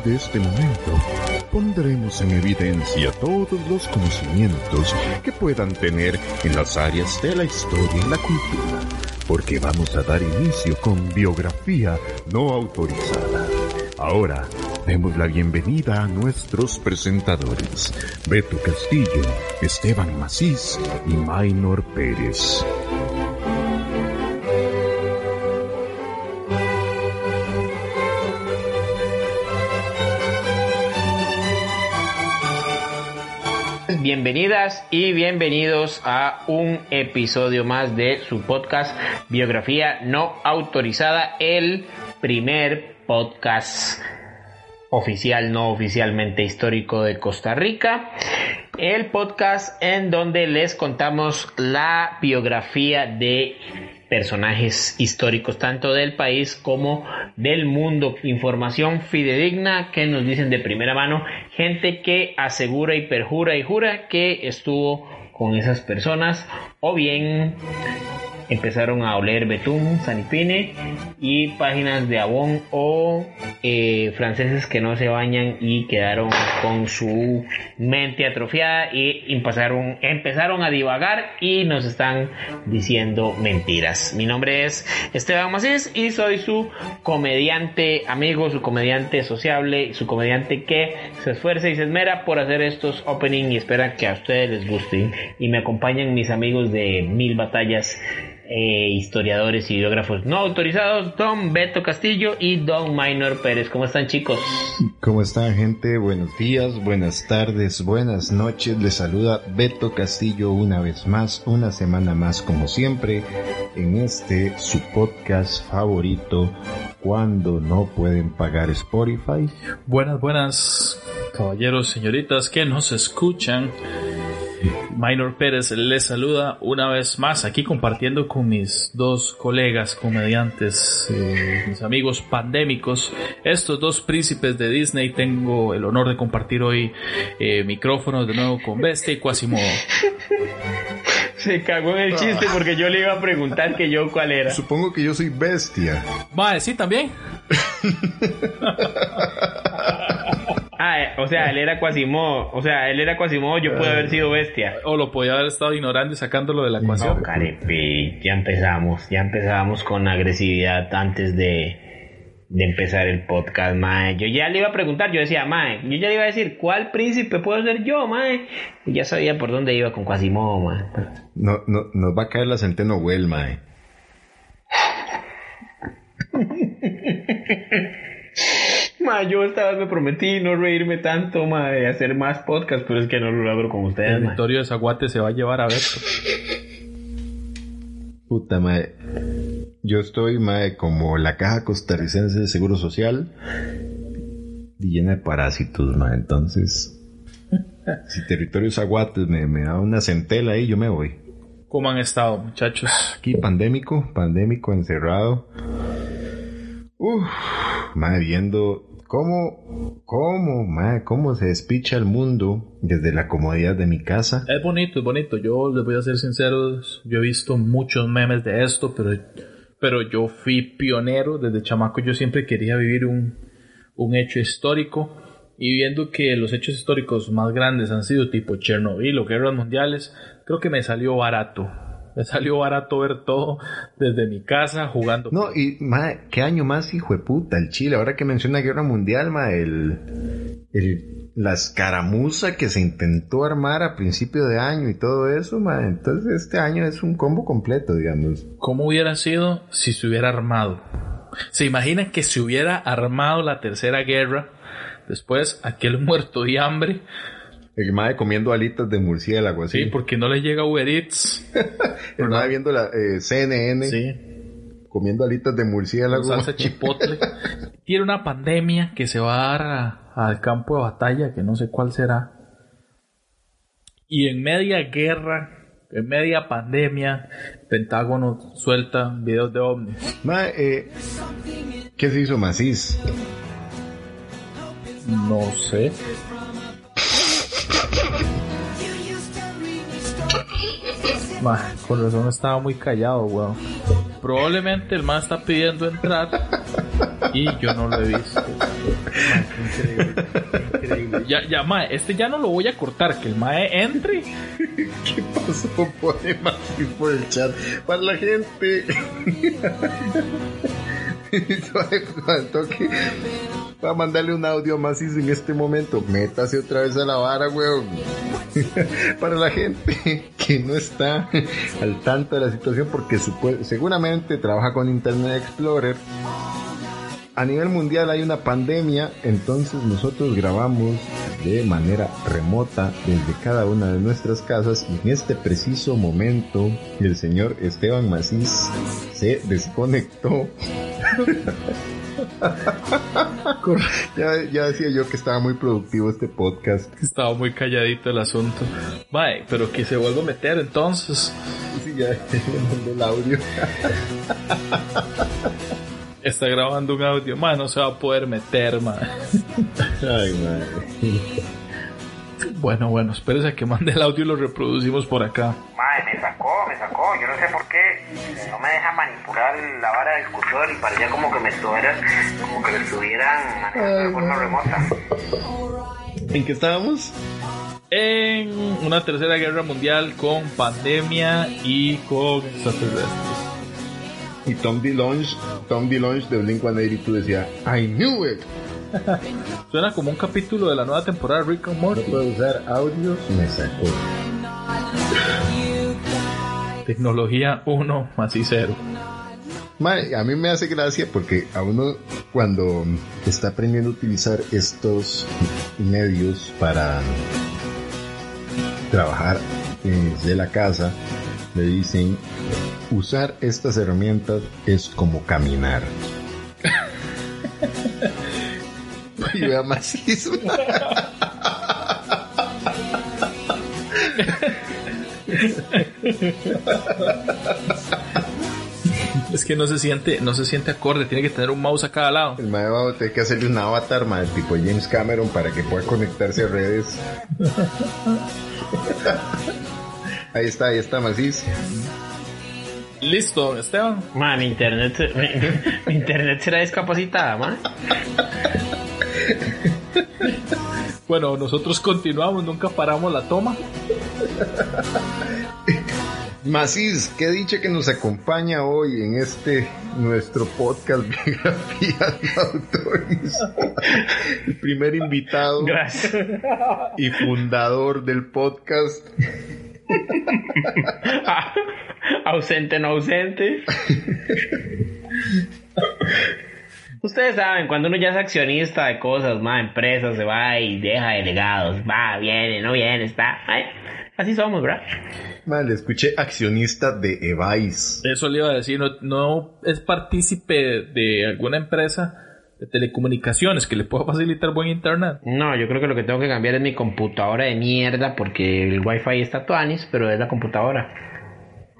de este momento, pondremos en evidencia todos los conocimientos que puedan tener en las áreas de la historia y la cultura, porque vamos a dar inicio con biografía no autorizada. Ahora, demos la bienvenida a nuestros presentadores, Beto Castillo, Esteban Macís y Maynor Pérez. Bienvenidas y bienvenidos a un episodio más de su podcast Biografía No Autorizada, el primer podcast oficial, no oficialmente histórico de Costa Rica. El podcast en donde les contamos la biografía de personajes históricos tanto del país como del mundo. Información fidedigna que nos dicen de primera mano, gente que asegura y perjura y jura que estuvo con esas personas o bien empezaron a oler betún, sanipine y páginas de Avon o eh, franceses que no se bañan y quedaron con su mente atrofiada y empezaron, empezaron a divagar y nos están diciendo mentiras. Mi nombre es Esteban Macís y soy su comediante amigo, su comediante sociable, su comediante que se esfuerza y se esmera por hacer estos opening y espera que a ustedes les gusten y me acompañan mis amigos de Mil Batallas eh, historiadores y biógrafos no autorizados, Don Beto Castillo y Don Minor Pérez. ¿Cómo están chicos? ¿Cómo están gente? Buenos días, buenas tardes, buenas noches. Les saluda Beto Castillo una vez más, una semana más como siempre, en este su podcast favorito cuando no pueden pagar Spotify. Buenas, buenas, caballeros, señoritas que nos escuchan. Minor Pérez les saluda una vez más aquí compartiendo con mis dos colegas comediantes, eh, mis amigos pandémicos, estos dos príncipes de Disney. Tengo el honor de compartir hoy eh, micrófonos de nuevo con Bestia y Quasimodo. Se cagó en el chiste porque yo le iba a preguntar que yo cuál era. Supongo que yo soy bestia. Mae, sí, también. Ah, eh, o sea, él era Quasimodo. O sea, él era Quasimodo, yo pude haber sido bestia. O lo podía haber estado ignorando y sacándolo de la ecuación. No, carepi, ya empezamos, ya empezamos con agresividad antes de, de empezar el podcast, mae. Yo ya le iba a preguntar, yo decía, mae, yo ya le iba a decir, ¿cuál príncipe puedo ser yo, mae? Y ya sabía por dónde iba con Quasimodo, mae. No, no, nos va a caer la centeno Well, mae. Yo esta vez me prometí no reírme tanto, mae, hacer más podcast, pero es que no lo logro con ustedes, El mae. Victorio de Zaguate se va a llevar a Beto. Puta, mae. Yo estoy, mae, como la caja costarricense de Seguro Social y llena de parásitos, mae. Entonces, si Territorio Zaguates me, me da una centela ahí, yo me voy. ¿Cómo han estado, muchachos? Aquí pandémico, pandémico, encerrado. Uf, mae, viendo cómo, cómo, mae, cómo se despicha el mundo desde la comodidad de mi casa. Es bonito, es bonito. Yo les voy a ser sinceros. Yo he visto muchos memes de esto, pero, pero yo fui pionero. Desde chamaco yo siempre quería vivir un, un hecho histórico. Y viendo que los hechos históricos más grandes han sido tipo Chernobyl o guerras mundiales, creo que me salió barato. Me salió barato ver todo desde mi casa jugando. No, y mae, qué año más, hijo de puta, el Chile. Ahora que menciona Guerra Mundial, mae, el, el, la escaramuza que se intentó armar a principio de año y todo eso, mae. Entonces este año es un combo completo, digamos. ¿Cómo hubiera sido si se hubiera armado? ¿Se imaginan que se hubiera armado la tercera guerra? Después, aquel muerto de hambre. El mae comiendo alitas de murciélago, así. Sí, porque no le llega Uber Eats. el mae viendo la eh, CNN. Sí. comiendo alitas de murciélago. salsa chipotle. Tiene una pandemia que se va a dar al campo de batalla, que no sé cuál será. Y en media guerra, en media pandemia, Pentágono suelta videos de ovnis. Ma, eh, ¿Qué se hizo Macís? No sé. Ma, con razón estaba muy callado, weón. Probablemente el man está pidiendo entrar y yo no lo he visto. Ma, qué increíble, qué increíble. Ya, ya, ma, este ya no lo voy a cortar, que el mae entre. ¿Qué pasó? Por el chat. Para la gente. Toque. Va a mandarle un audio a Macís en este momento. Métase otra vez a la vara, weón. Para la gente que no está al tanto de la situación, porque seguramente trabaja con Internet Explorer. A nivel mundial hay una pandemia, entonces nosotros grabamos de manera remota desde cada una de nuestras casas y en este preciso momento el señor Esteban Macís se desconectó. ya, ya decía yo que estaba muy productivo este podcast. Estaba muy calladito el asunto. Mae, pero que se vuelva a meter entonces. Sí, ya le el audio. Está grabando un audio. Mae, no se va a poder meter, mae. Ay, madre. Bueno, bueno, espérese a que mande el audio y lo reproducimos por acá. Madre, me sacó, me sacó. Yo no sé por qué no me deja manipular la vara del cursor y parecía como que me estuvieran, como que me estuvieran manejando de forma remota. ¿En qué estábamos? En una tercera guerra mundial con pandemia y con extraterrestres. Y Tom DeLonge, Tom DeLonge de Blink-182 decía, I knew it. Suena como un capítulo de la nueva temporada de Rick and No Morty. puedo usar audios, me sacó. Tecnología 1 más y 0. Mae, a mí me hace gracia porque a uno cuando está aprendiendo a utilizar estos medios para trabajar eh, desde la casa, le dicen, usar estas herramientas es como caminar. Y vea macizo. Es que no se siente, no se siente acorde, tiene que tener un mouse a cada lado. El mae va a tener que hacerle un avatar, mae, tipo James Cameron, para que pueda conectarse a redes. ahí está, ahí está, Macís. Listo, Esteban. Ma, mi internet, mi, mi internet será discapacitada, ma. Bueno, nosotros continuamos, nunca paramos la toma. Macís, qué dicha que nos acompaña hoy en este nuestro podcast Biografía de Autores. El primer invitado Gracias. y fundador del podcast. ausente, no ausente. Ustedes saben, cuando uno ya es accionista de cosas, más empresas, se va y deja delegados. Va, viene, no viene, está. Ay, así somos, ¿verdad? Mae, le escuché accionista de Evais. Eso le iba a decir, no, no es partícipe de alguna empresa de telecomunicaciones que le pueda facilitar buen internet. No, yo creo que lo que tengo que cambiar es mi computadora de mierda porque el wifi está tuanis, pero es la computadora.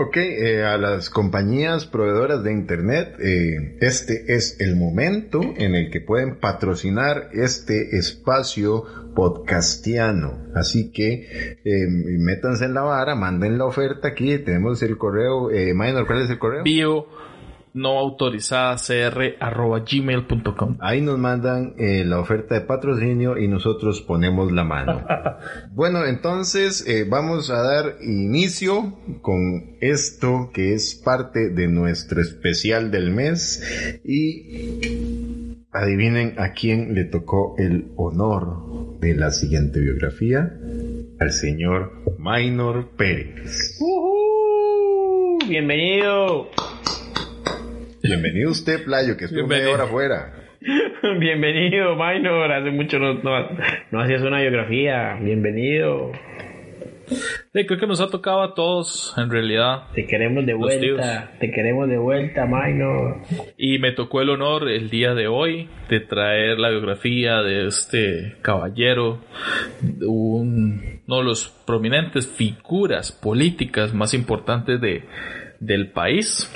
Ok, eh, a las compañías proveedoras de Internet, eh, este es el momento en el que pueden patrocinar este espacio podcastiano. Así que eh, métanse en la vara, manden la oferta aquí, tenemos el correo, eh, Minor, ¿cuál es el correo? Bio no autorizada cr arroba gmail.com. Ahí nos mandan eh, la oferta de patrocinio y nosotros ponemos la mano. bueno, entonces eh, vamos a dar inicio con esto que es parte de nuestro especial del mes y adivinen a quién le tocó el honor de la siguiente biografía. Al señor Minor Pérez. ¡Uhú! Bienvenido. Bienvenido usted, Playo, que estuvo media Bienvenido. hora afuera. Bienvenido, Minor. Hace mucho no, no, no hacías una biografía. Bienvenido. Sí, creo que nos ha tocado a todos, en realidad. Te queremos de vuelta, te queremos de vuelta, Minor. Y me tocó el honor el día de hoy de traer la biografía de este caballero, un- uno de los prominentes figuras políticas más importantes de, del país.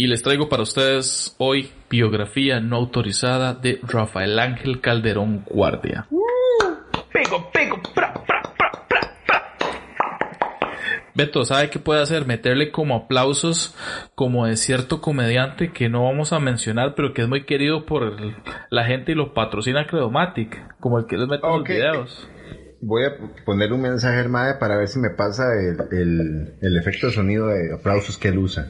Y les traigo para ustedes hoy biografía no autorizada de Rafael Ángel Calderón Guardia. Pego, pego, pra, pra, pra, pra, pra. Beto, ¿sabe qué puede hacer? Meterle como aplausos como de cierto comediante que no vamos a mencionar, pero que es muy querido por el- la gente y lo patrocina Credomatic, como el que les mete en los videos. Voy a poner un mensaje al para ver si me pasa el, el- el efecto de sonido de aplausos que él usa.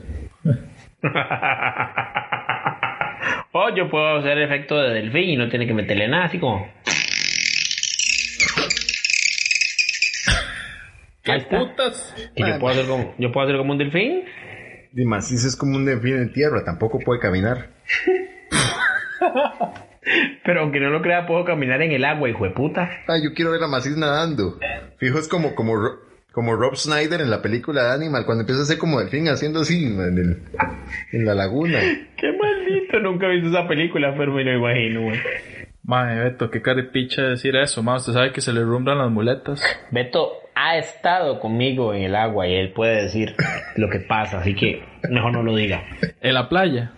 O yo puedo hacer efecto de delfín y no tiene que meterle nada, así como. ¿Qué Ahí está. putas? que yo puedo hacer como, yo puedo hacer como un delfín. Macis es como un delfín en tierra, tampoco puede caminar. Pero aunque no lo crea, puedo caminar en el agua, hijo de puta. Ay, yo quiero ver a Macis nadando. Fijo, es como, como, como Rob Snyder en la película de Animal, cuando empieza a hacer como delfín haciendo así en, el- en la laguna. Qué maldito, nunca he visto esa película, pero me lo imagino, güey. Mae, Beto, qué caripicha decir eso, mae. Usted sabe que se le rumbran las muletas. Beto ha estado conmigo en el agua y él puede decir lo que pasa, así que mejor no lo diga. En la playa.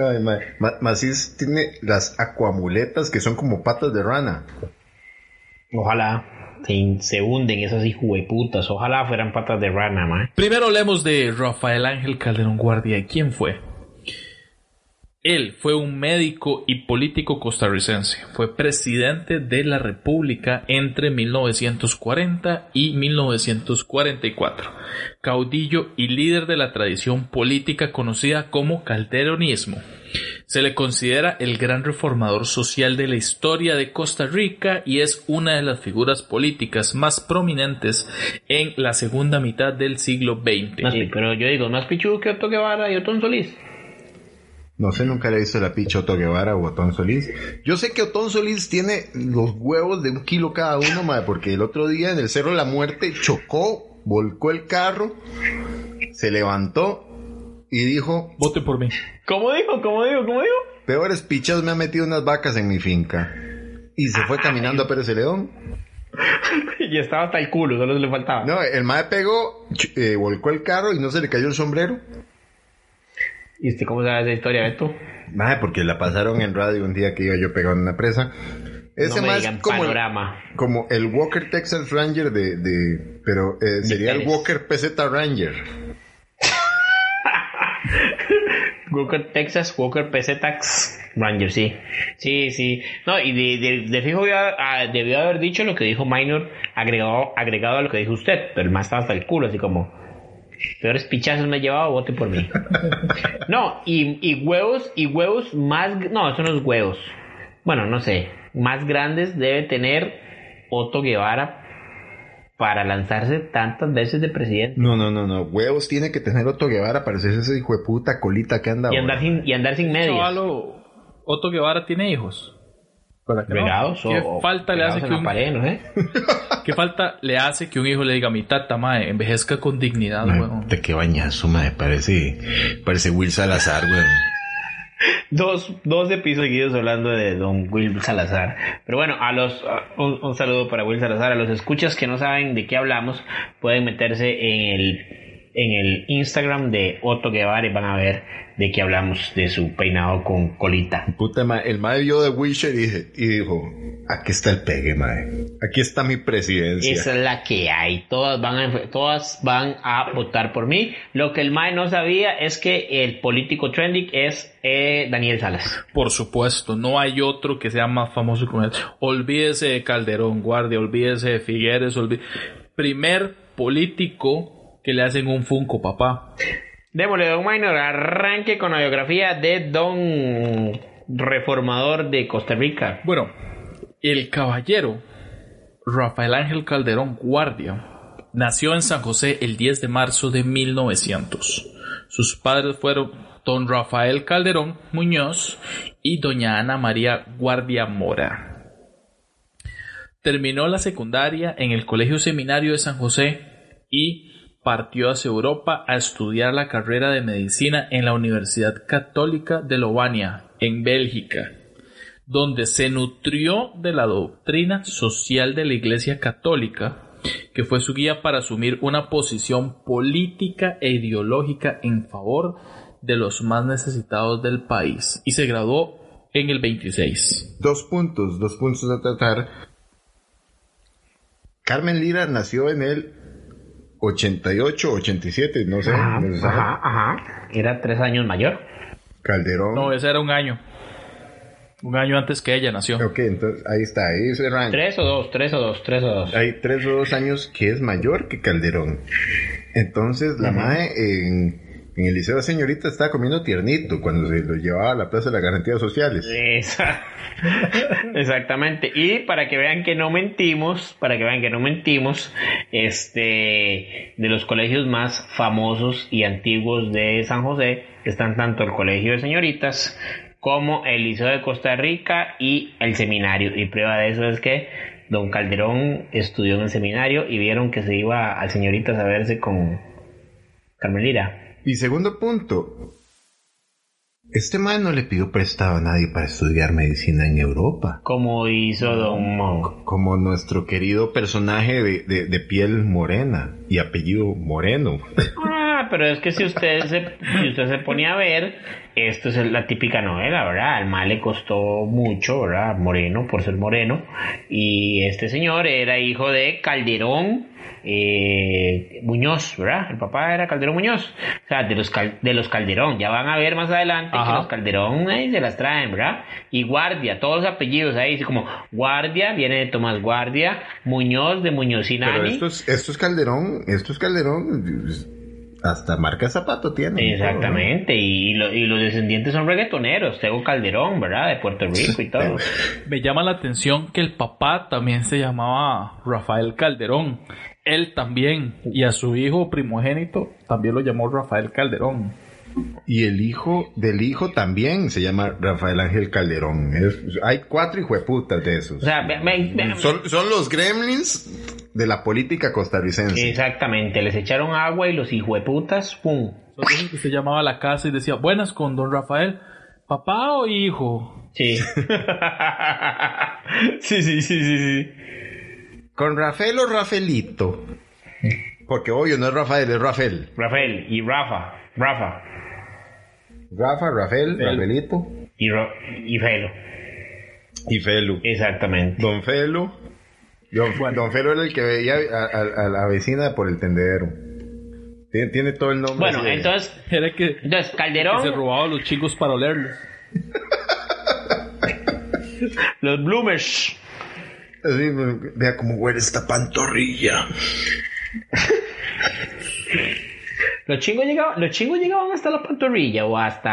Ay, mae. Ma- Macis tiene las acuamuletas que son como patas de rana. Ojalá se, se hunden esas hijueputas. Ojalá fueran patas de rana, man. Primero hablemos de Rafael Ángel Calderón Guardia. ¿Quién fue? Él fue un médico y político costarricense. Fue presidente de la República entre 1940 y 1944. Caudillo y líder de la tradición política conocida como calderonismo. Se le considera el gran reformador social de la historia de Costa Rica y es una de las figuras políticas más prominentes en la segunda mitad del siglo XX. Más pero yo digo, más pichudo que Otto Guevara y Otón Solís. No sé, nunca le he visto la picha a Otto Guevara o Otón Solís. Yo sé que Otón Solís tiene los huevos de un kilo cada uno, madre, porque el otro día en el Cerro de la Muerte chocó, volcó el carro, se levantó y dijo, Vote por mí. ¿Cómo dijo? ¿Cómo dijo? ¿Cómo dijo? peores pichas me han metido unas vacas en mi finca. Y se fue caminando a Pérez de León. y estaba hasta el culo, solo le faltaba. No, el mae pegó, eh, volcó el carro y no se le cayó el sombrero. ¿Y usted cómo sabe esa historia, Beto? Mae, porque la pasaron en radio un día que iba yo pegando una presa. Ese no me mae digan es como el, panorama. como el Walker Texas Ranger de, de pero eh, sería el. Walker PZ Ranger. Walker Texas, Walker PC Tax Ranger, sí. Sí, sí. No, y de, de, de fijo ya, ah, debió haber dicho lo que dijo Minor, agregado, agregado a lo que dijo usted, pero el más estaba hasta el culo, así como. Peores pichazos me he llevado, vote por mí. no, y, y huevos, y huevos más. No, eso no es huevos. Bueno, no sé. Más grandes debe tener Otto Guevara para lanzarse tantas veces de presidente. No, no, no, no. Huevos tiene que tener Otto Guevara para hacerse ese hijo de puta colita que anda Y ahora. andar sin, y andar sin medias. Chavalo, Otto Guevara tiene hijos. ¿Verdad que no? O ¿Qué o falta le pegados hace que un, pared, no sé. ¿Qué falta le hace que un hijo le diga a mi tata, mae, envejezca con dignidad, Mae, weón? puta, qué bañazo, madre. Parece, parece Will Salazar, weón. Dos, dos episodios seguidos hablando de Don Will Salazar. Pero bueno, a los un, un saludo para Will Salazar. A los escuchas que no saben de qué hablamos, pueden meterse en el en el Instagram de Otto Guevara y van a ver de qué hablamos de su peinado con colita. Puta, ma, el mae vio de Wisher y, dije- y dijo, aquí está el pegue, mae. Aquí está mi presidencia. Esa es la que hay. Todas van a, todas van a votar por mí. Lo que el Mae no sabía es que el político trending es eh, Daniel Salas. Por supuesto, no hay otro que sea más famoso que él. Olvídese de Calderón, Guardia, olvídese de Figueres, olví- Primer político que le hacen un Funko, papá. Démosle, Don Minor, arranque con la biografía de Don Reformador de Costa Rica. Bueno, el caballero Rafael Ángel Calderón Guardia nació en San José el 10 de marzo de 1900. Sus padres fueron don Rafael Calderón Muñoz y doña Ana María Guardia Mora. Terminó la secundaria en el Colegio Seminario de San José y partió hacia Europa a estudiar la carrera de medicina en la Universidad Católica de Lovania, en Bélgica, donde se nutrió de la doctrina social de la Iglesia Católica, que fue su guía para asumir una posición política e ideológica en favor de los más necesitados del país, y se graduó en el 26. Dos puntos, dos puntos a tratar. Carmen Lira nació en el 88, 87, no sé. Ajá, no se sabe. ajá, ajá. Era tres años mayor. Calderón. No, ese era un año. Un año antes que ella nació. Ok, entonces ahí está, ahí es el rango. Tres o dos, tres o dos, tres o dos. Hay tres o dos años que es mayor que Calderón. Entonces la MAE en, en el Liceo de Señorita estaba comiendo tiernito cuando se lo llevaba a la Plaza de las Garantías Sociales. Exactamente. Y para que vean que no mentimos, para que vean que no mentimos, este, de los colegios más famosos y antiguos de San José están tanto el Colegio de Señoritas como el Liceo de Costa Rica y el seminario. Y prueba de eso es que don Calderón estudió en el seminario y vieron que se iba al Señoritas a verse con Carmen Lira. Y segundo punto, este man no le pidió prestado a nadie para estudiar medicina en Europa. Como hizo don Monk. Como nuestro querido personaje de, de- de piel morena y apellido moreno. Pero es que si usted se, si usted se ponía a ver, esto es la típica novela, ¿verdad? Al mal le costó mucho, ¿verdad? Moreno, por ser moreno. Y este señor era hijo de Calderón eh, Muñoz, ¿verdad? El papá era Calderón Muñoz. O sea, de los, cal- de los Calderón. Ya van a ver más adelante que los Calderón ahí se las traen, ¿verdad? Y Guardia, todos los apellidos ahí, así como Guardia, viene de Tomás Guardia, Muñoz de Pero Muñozinani. esto es, esto es Calderón, esto es Calderón, hasta marca zapato tiene. Exactamente, y, lo- y los descendientes son reggaetoneros, Tego Calderón, ¿verdad? De Puerto Rico y todo. Me llama la atención que el papá también se llamaba Rafael Calderón. Él también. Y a su hijo primogénito también lo llamó Rafael Calderón. Y el hijo del hijo también se llama Rafael Ángel Calderón. Es- hay cuatro hijueputas de esos. O sea, ve- ve- ve- son, son los gremlins de la política costarricense. exactamente, les echaron agua y los hijueputas, ¡pum! Son que se llamaba a la casa y decía, buenas con don Rafael, papá o hijo. Sí. sí, sí, sí, sí, sí. Con Rafael o Rafaelito. Porque obvio no es Rafael, es Rafael. Rafael y Rafa, Rafa Rafa, Rafael, Rafaelito y, Ro- y Felo, y Felu. exactamente. Don Felu. Don, Don Felu era el que veía a, a- a la vecina por el tendedero. Tiene, tiene todo el nombre. Bueno, así de- entonces, Era que, entonces que se Calderón, robaba los chicos para olerlos. los Bloomers. así, vea cómo huele esta pantorrilla. Los chingos llegaban, los chingos llegaban hasta la pantorrilla o hasta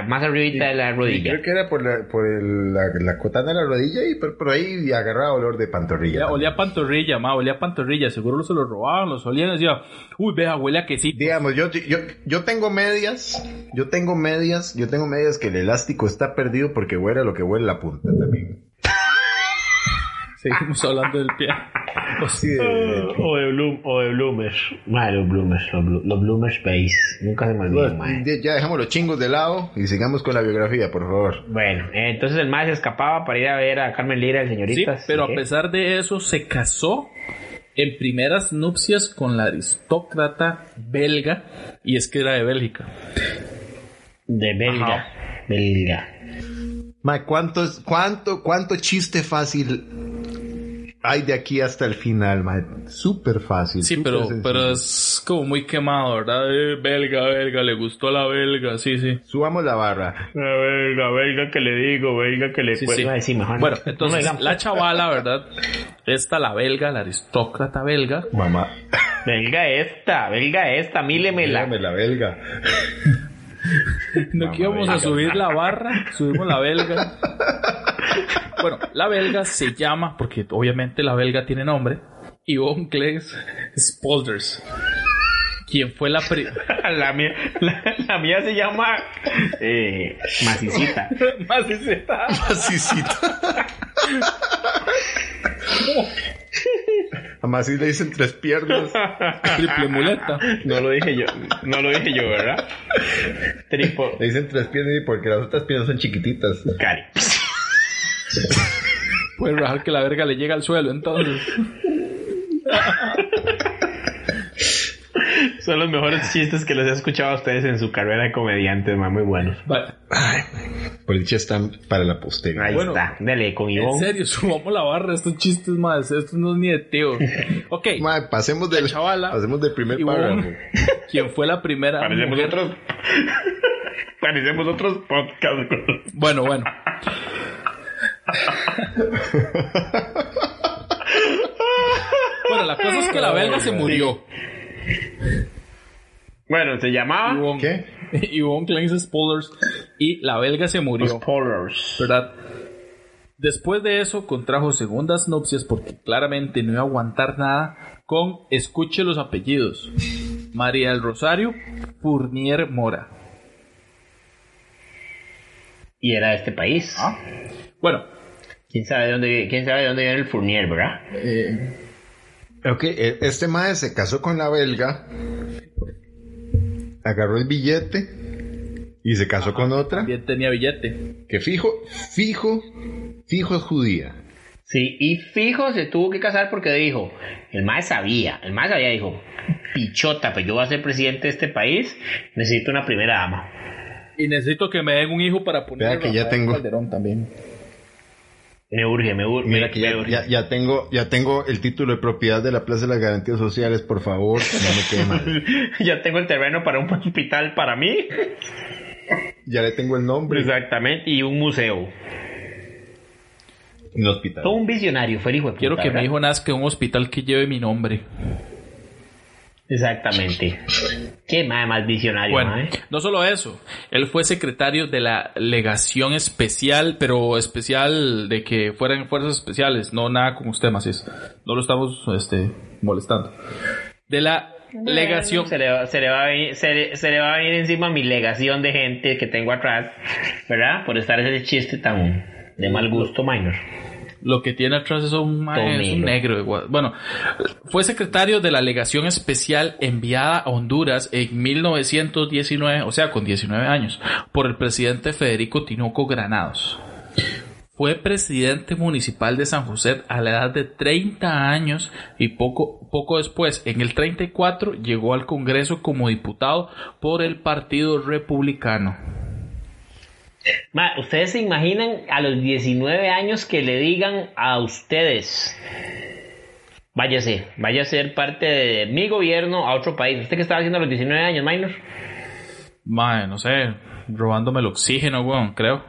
ah, más arribita de la rodilla. creo que era por la, por el- la, la cotana de la rodilla y por, por ahí agarraba olor de pantorrilla. Olía, olía pantorrilla, ma, olía a pantorrilla. Seguro se los robaban, los olían y decía, uy, vea, huele a quesito. Digamos, yo, yo, yo tengo medias, yo tengo medias, yo tengo medias que el elástico está perdido porque huele a lo que huele la punta también. Seguimos hablando del pie. Así de- O de, Bloom, o de Bloomers. Madre, los Bloomers, los, Blo- los Bloomers Base. Nunca se me olvidan, madre. Ya- dejamos los chingos de lado y sigamos con la biografía, por favor. Bueno, eh, entonces el más se escapaba para ir a ver a Carmen Lira, el Sí, señorita. pero a pesar de eso se casó en primeras nupcias con la aristócrata belga y es que era de Bélgica. De belga. Ajá. Belga. Ma, ¿cuánto, es- cuánto, cuánto chiste fácil hay de aquí hasta el final, ma? Súper fácil. Sí, pero, sencillo. pero es como muy quemado, ¿verdad? Eh, belga, belga, le gustó la belga, sí, sí. Subamos la barra. La belga, belga que le digo, belga que le Sí, puedo sí. decir mejor. no. Bueno, No entonces la chavala, ¿verdad? Esta, la belga, la aristócrata belga, Mamá. Belga esta, belga esta, mílemela. Dame la belga. No que íbamos a subir la barra, subimos la belga. Bueno, la belga se llama, porque obviamente la belga tiene nombre, Yvonne Claes Spolders. Quien fue la pri- La mía, la, la mía se llama eh, Macicita. Macicita. Asícita. Además, si le dicen tres piernas. Triple muleta. No lo dije yo, no lo dije yo, ¿verdad? Tripo. Le dicen tres piernas porque las otras piernas son chiquititas. Cari. Puede rajar que la verga le llega al suelo, entonces. Son los mejores chistes que les he escuchado a ustedes en su carrera de comediantes, man, muy buenos. Por dicha están para la posteridad. Ahí Bueno. está, dele con En Ivonne. serio, subamos la barra. Estos chistes más. Esto no es ni de tío. Ok. Mae, pasemos del, chavala. pasemos del primer párrafo. quien fue la primera Parecemos mujer- otros. Parecemos otros podcasts. Bueno, bueno. bueno, la cosa es que la belga se murió. Bueno, se llamaba. Ivonne, ¿Qué? Spoilers. Y la belga se murió. Spoilers. ¿Verdad? Después de eso contrajo segundas nupcias porque claramente no iba a aguantar nada con, escuche los apellidos, María del Rosario Fournier Mora. Y era de este país. Bueno, ¿Quién sabe de dónde? ¿Quién sabe de dónde viene el Fournier, verdad? eh, Ok, e- este mae se casó con la belga, agarró el billete y se casó con otra también tenía billete. que fijo, fijo, fijo es judía. Sí, y fijo se tuvo que casar porque dijo, el más sabía, el más sabía, dijo, pichota, pues yo voy a ser presidente de este país, necesito una primera dama. Y necesito que me den un hijo para poner Vea que ya tengo. Calderón también. Me urge, me urge. Mira me- que me ya, urge. ya, ya tengo, ya tengo el título de propiedad de la Plaza de las Garantías Sociales, por favor, no me quede mal. ya tengo el terreno para un hospital para mí. Ya le tengo el nombre. Exactamente, y un museo. Un hospital. Todo un visionario, fue el hijo de puta, Quiero que mi ¿verdad? hijo nazca en un hospital que lleve mi nombre. Exactamente. Qué madre más visionario, Bueno, mae. no solo eso, él fue secretario de la legación especial, pero especial de que fueran fuerzas especiales, no nada con usted, Macís. No lo estamos este, molestando. De la legación. Se le, va- se le va a venir, se, le, se le va a venir encima mi legación de gente que tengo atrás, ¿verdad? Por estar ese chiste tan de mal gusto, minor. Lo que tiene atrás es un, mae, es un Tomelo. negro. Bueno, fue secretario de la legación especial enviada a Honduras en 1919, o sea, con 19 años, por el presidente Federico Tinoco Granados. Fue presidente municipal de San José a la edad de 30 años y poco, poco después, en el 34, llegó al Congreso como diputado por el Partido Republicano. Ma, ¿Ustedes se imaginan a los 19 años que le digan a ustedes, váyase, vaya a ser parte de mi gobierno a otro país? ¿Usted qué estaba haciendo a los 19 años, minor? Mae, no sé, robándome el oxígeno, weón, creo.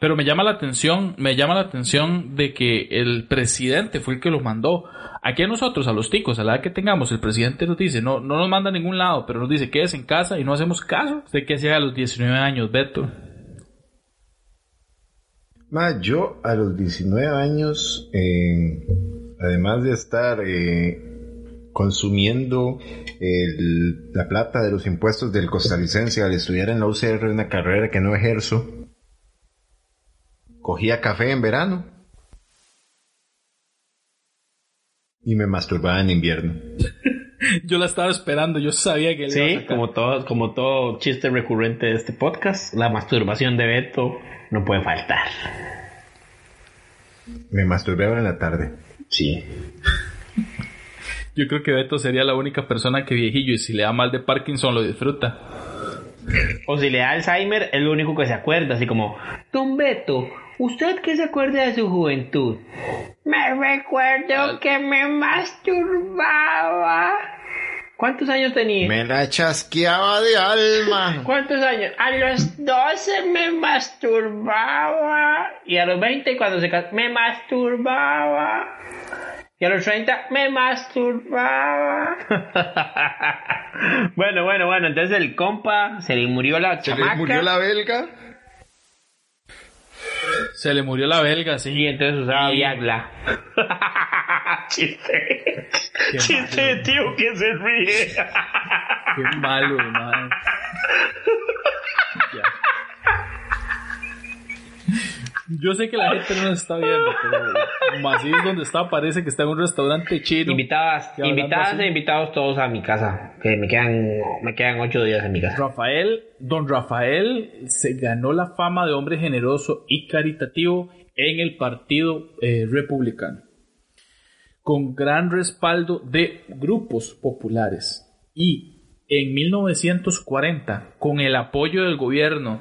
Pero me llama la atención, me llama la atención de que el presidente fue el que los mandó. Aquí a nosotros, a los ticos, a la edad que tengamos, el presidente nos dice, no, no nos manda a ningún lado, pero nos dice, quédese en casa y no hacemos caso. ¿Usted qué hacía a los 19 años, Beto? Ma, yo a los 19 años, eh, además de estar eh, consumiendo la plata de los impuestos del costarricense al estudiar en la UCR una carrera que no ejerzo, cogía café en verano y me masturbaba en invierno. Yo la estaba esperando, yo sabía que él iba a Sí, como todo, como todo chiste recurrente de este podcast, la masturbación de Beto no puede faltar. Me masturbaba en la tarde. Sí. Yo creo que Beto sería la única persona que viejillo y si le da mal de Parkinson lo disfruta. O si le da Alzheimer, es lo único que se acuerda, así como, Don Beto, ¿usted qué se acuerda de su juventud? Me recuerdo que me masturbaba. ¿Cuántos años tenía? Me la chasqueaba de alma. ¿Cuántos años? A los 12 me masturbaba. Y a los 20 cuando se casó, me masturbaba. Y a los 30 me masturbaba. bueno, bueno, bueno. Entonces el compa se le murió la Se le chamaca. murió la belga. Se le murió la belga, sí. Y entonces usaba Viagra. Chiste. Qué Chiste de tío que se ríe. Qué malo, madre. Yo sé que la gente no nos está viendo, pero Macís donde está parece que está en un restaurante chino. Invitadas, invitadas así. e invitados todos a mi casa. Que me quedan, me quedan ocho días en mi casa. Rafael, don Rafael se ganó la fama de hombre generoso y caritativo en el Partido eh, Republicano, con gran respaldo de grupos populares. Y en 1940, con el apoyo del gobierno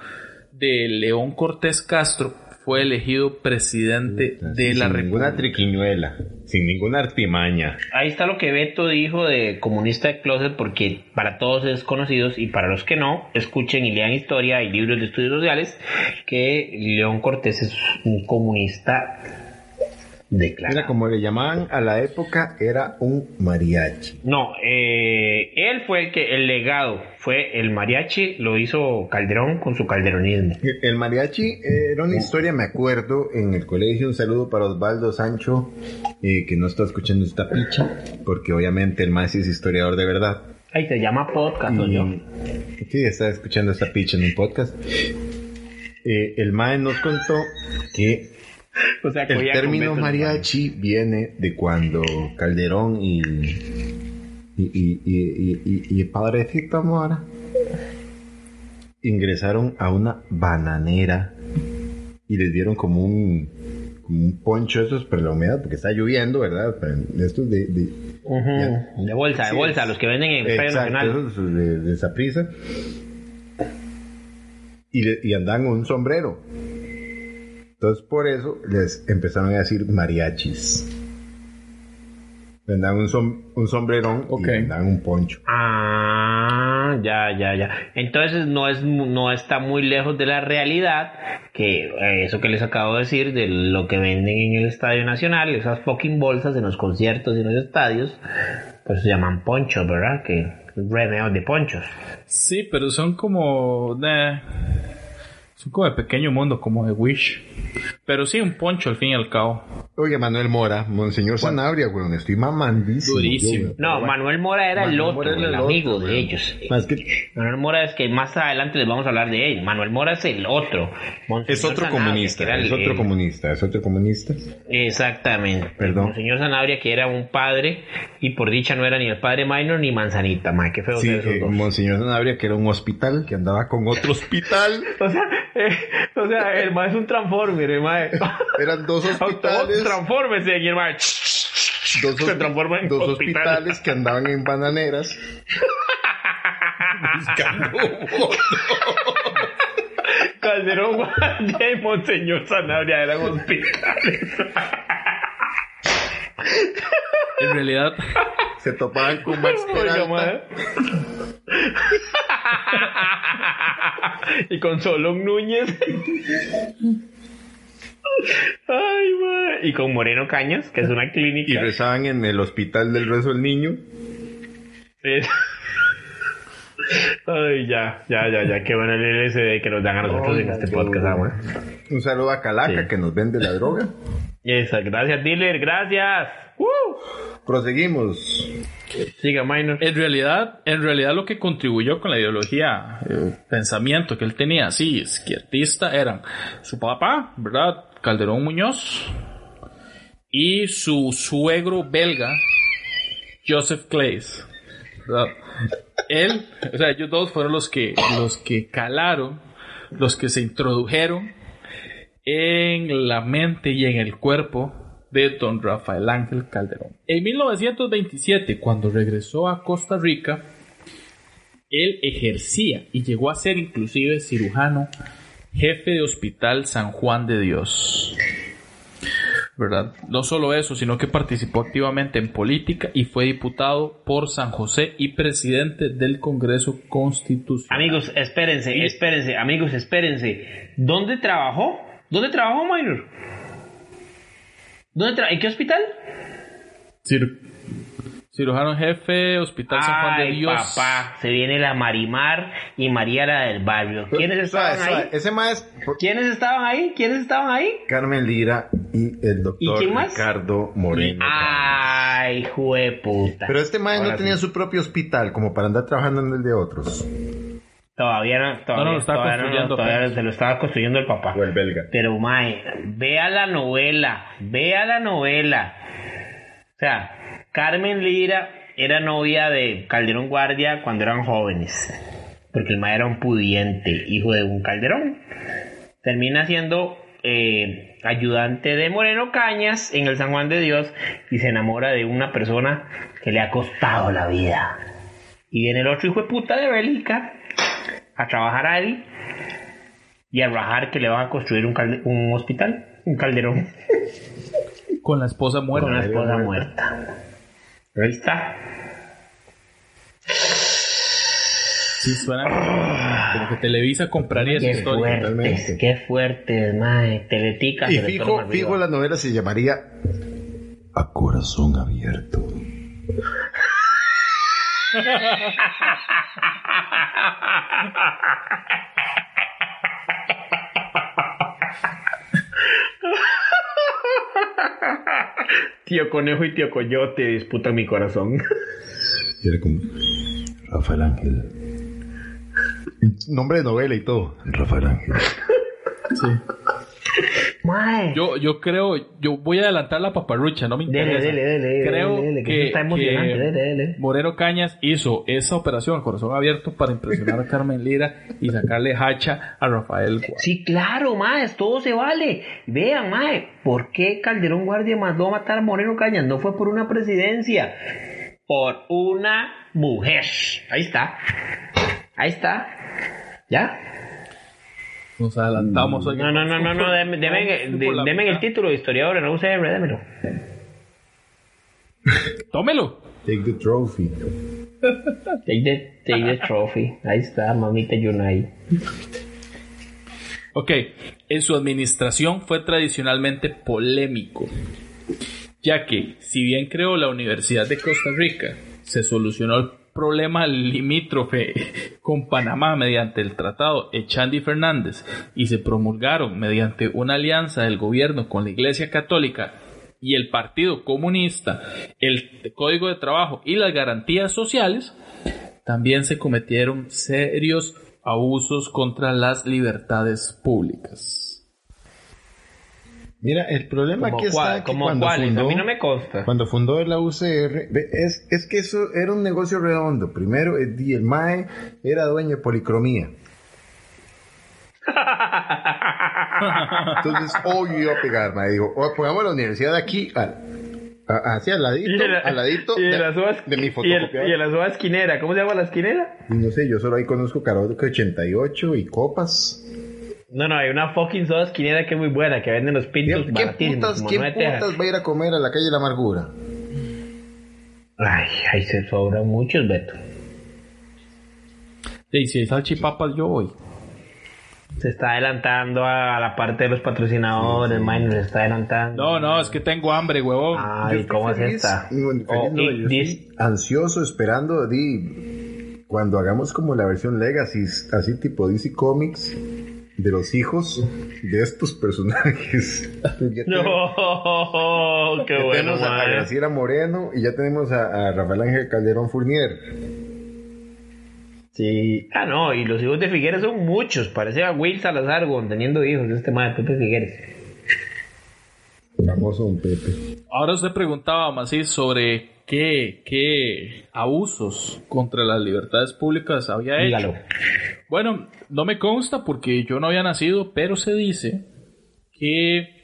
de León Cortés Castro, fue elegido presidente de la sin ninguna República. triquiñuela, sin ninguna artimaña. Ahí está lo que Beto dijo de comunista de closet, porque para todos es conocidos y para los que no, escuchen y lean historia y libros de estudios sociales, que León Cortés es un comunista declarado. Era como le llamaban a la época, era un mariachi. No, eh, él fue el que, el legado fue el mariachi, lo hizo Calderón con su calderonismo. El mariachi era una historia, me acuerdo, en el colegio. Un saludo para Osvaldo Sancho, eh, que no está escuchando esta picha, porque obviamente el más es historiador de verdad. Ahí se llama podcast, yo. Sí, está escuchando esta picha en un podcast. Eh, el MAE nos contó que O sea, el término mariachi viene de cuando Calderón y y, y, y, y, Padrecito Mora ingresaron a una bananera y les dieron como un como un poncho esos para la humedad porque está lloviendo, ¿verdad? Pero Estos de, de Ujú. Ya. De bolsa, de bolsa, los que venden en Nacional. esos de, de Saprissa. Y, le- y andaban con un sombrero. Entonces por eso les empezaron a decir mariachis. Andaban un, som- un sombrerón y andaban un poncho. Ah, ya, ya, ya. Entonces no es no está muy lejos de la realidad que eh, eso que les acabo de decir de lo que venden en el Estadio Nacional, esas fucking bolsas en los conciertos y en los estadios, pues se llaman ponchos, ¿verdad? Que remeos de ponchos. Sí, pero son como... eh, son como de pequeño mundo, como de Wish. Pero sí, un poncho al fin y al cabo. Oye, Manuel Mora, Monseñor Sanabria, weón, estoy mamandísimo. Durísimo. yo. No, Manuel Mora era el otro, era el, el amigo de ellos. Más que Manuel Mora es que más adelante les vamos a hablar de él. Manuel Mora es el otro. Monseñor es otro Sanabria, comunista, el- es otro el- comunista, es otro comunista. Exactamente. Perdón. El señor Sanabria, que era un padre, y por dicha no era ni el padre Minor ni Manzanita, ma, qué feo Sí, ser esos eh, dos. Monseñor Sanabria, que era un hospital, que andaba con otro hospital. O sea, o sea, el ma es un transformer, el. Eran dos hospitales. Transfórmese, y el dos, se transforma en dos hospital. hospitales que andaban en bananeras. Buscando. Calderón Guardia y Monseñor Sanabria eran hospitales. En realidad, Se topaban con Max Peralta. y con Solón Núñez. Ay. Y con Moreno Cañas, que es una clínica. Y rezaban en el hospital del rezo del niño. Es- Ay, ya, ya, ya, ya. Qué bueno el LSD que nos dan a nosotros en este podcast, ah, ma. Un saludo a Calaca Sí. que nos vende la droga. Esa, gracias, dealer, gracias. ¡Uh! Proseguimos. Siga, Minor. en realidad, en realidad lo que contribuyó con la ideología, eh, pensamiento que él tenía, sí, izquierdista, eran su papá, ¿verdad? Calderón Muñoz, y su suegro belga, Joseph Clays, Él, o sea, ellos dos fueron los que, los que calaron, los que se introdujeron en la mente y en el cuerpo de don Rafael Ángel Calderón. En 1927, cuando regresó a Costa Rica, él ejercía y llegó a ser inclusive cirujano jefe de Hospital San Juan de Dios. ¿Verdad? No solo eso, sino que participó activamente en política y fue diputado por San José y presidente del Congreso Constitucional. Amigos, espérense, espérense, amigos, espérense. ¿Dónde trabajó? ¿Dónde trabajó, Minor? ¿Dónde tra- ¿En qué hospital? Cir- cirujano jefe, Hospital San Juan de Ay, Dios. papá, se viene la Marimar y María la del barrio. ¿Quiénes estaban ahí? Ese más ¿Quiénes estaban ahí? ¿Quiénes estaban ahí? Carmen Lira y el doctor ¿Y quién más? Ricardo Moreno. Ay, jueputa. Pero este mae no tenía sí. su propio hospital como para andar trabajando en el de otros. Todavía no, todavía, no, lo estaba todavía no, construyendo todavía apenas. se lo estaba construyendo el papá. O el belga. Pero, mae, vea la novela, vea la novela. O sea, Carmen Lira era novia de Calderón Guardia cuando eran jóvenes. Porque el mae era un pudiente, hijo de un Calderón. Termina siendo eh, ayudante de Moreno Cañas en el San Juan de Dios y se enamora de una persona que le ha costado la vida. Y viene el otro hijo de puta de Bélica a trabajar ahí y a rajar que le van a construir un, calde- un hospital, un calderón Con la esposa muerta. con la esposa muerta. Ahí está. Sí, suena como que Televisa compraría esa Qué historia. fuertes, totalmente. qué fuertes, mae. Teletica. Y fijo, fijo la novela se llamaría A Corazón Abierto. Tío Conejo y Tío Coyote disputan mi corazón. Y era como Rafael Ángel. Nombre de novela y todo. Rafael Ángel. Sí. Mae. Yo, yo creo, yo voy a adelantar la paparrucha, no me interesa. dele, dele, creo dele, dele, que que, está que dele, dele. Moreno Cañas hizo esa operación, corazón abierto, para impresionar a Carmen Lira y sacarle hacha a Rafael Guardia. Sí, claro, mae, todo se vale. Vean, mae, ¿por qué Calderón Guardia mandó a matar a Moreno Cañas? No fue por una presidencia, por una mujer. Ahí está. Ahí está. ¿Ya? Nos adelantamos. oiga. No, no, no, no, no, deme, el título de historiador en la UCR, démelo. Tómelo. Take the trophy. Take the, take the trophy. Ahí está, mamita Yunai. Ok, en su administración fue tradicionalmente polémico, ya que si bien creó la Universidad de Costa Rica, se solucionó el problema limítrofe con Panamá mediante el tratado Echandi Fernández y se promulgaron mediante una alianza del gobierno con la Iglesia Católica y el Partido Comunista el Código de Trabajo y las garantías sociales, también se cometieron serios abusos contra las libertades públicas. Mira, el problema Como aquí está cuál, que como cuando fundó, a mí no me consta. cuando fundó la UCR, es, es que eso era un negocio redondo. Primero, el, el MAE era dueño de policromía. Entonces, hoy iba a pegar, MAE. Digo, "Oh, pongamos la universidad aquí, al, a- hacia al ladito, al ladito de, de mi fotocopiadora. y en la suba esquinera. ¿Cómo se llama la esquinera? No sé, yo solo ahí conozco Karaoke 88 y copas. No, no, hay una fucking soda esquinera que es muy buena, que venden los pintos ¿Quién baratísimos, putas, tejas. putas va a ir a comer a la calle de la amargura? Ay, ahí se sobran muchos, Beto. Y si hay salchipapas, yo voy. Se está adelantando a la parte de los patrocinadores, man, se está adelantando. No, no, es que tengo hambre, huevón. Ay, Yo ¿cómo es esta? Oh, no, yo estoy ansioso esperando di, cuando hagamos como la versión Legacy, así tipo DC Comics de los hijos de estos personajes. Ya No, qué ya bueno, tenemos a. Graciela Moreno y ya tenemos a, a Rafael Ángel Calderón Fournier. Sí. Ah, no, y los hijos de Figueres son muchos. Parece a Will Salazar, teniendo hijos, este man de Pepe Figueres. Pepe. Ahora usted preguntaba, Macís, sobre qué, qué abusos contra las libertades públicas había hecho. Dígalo. Bueno, no me consta porque yo no había nacido, pero se dice que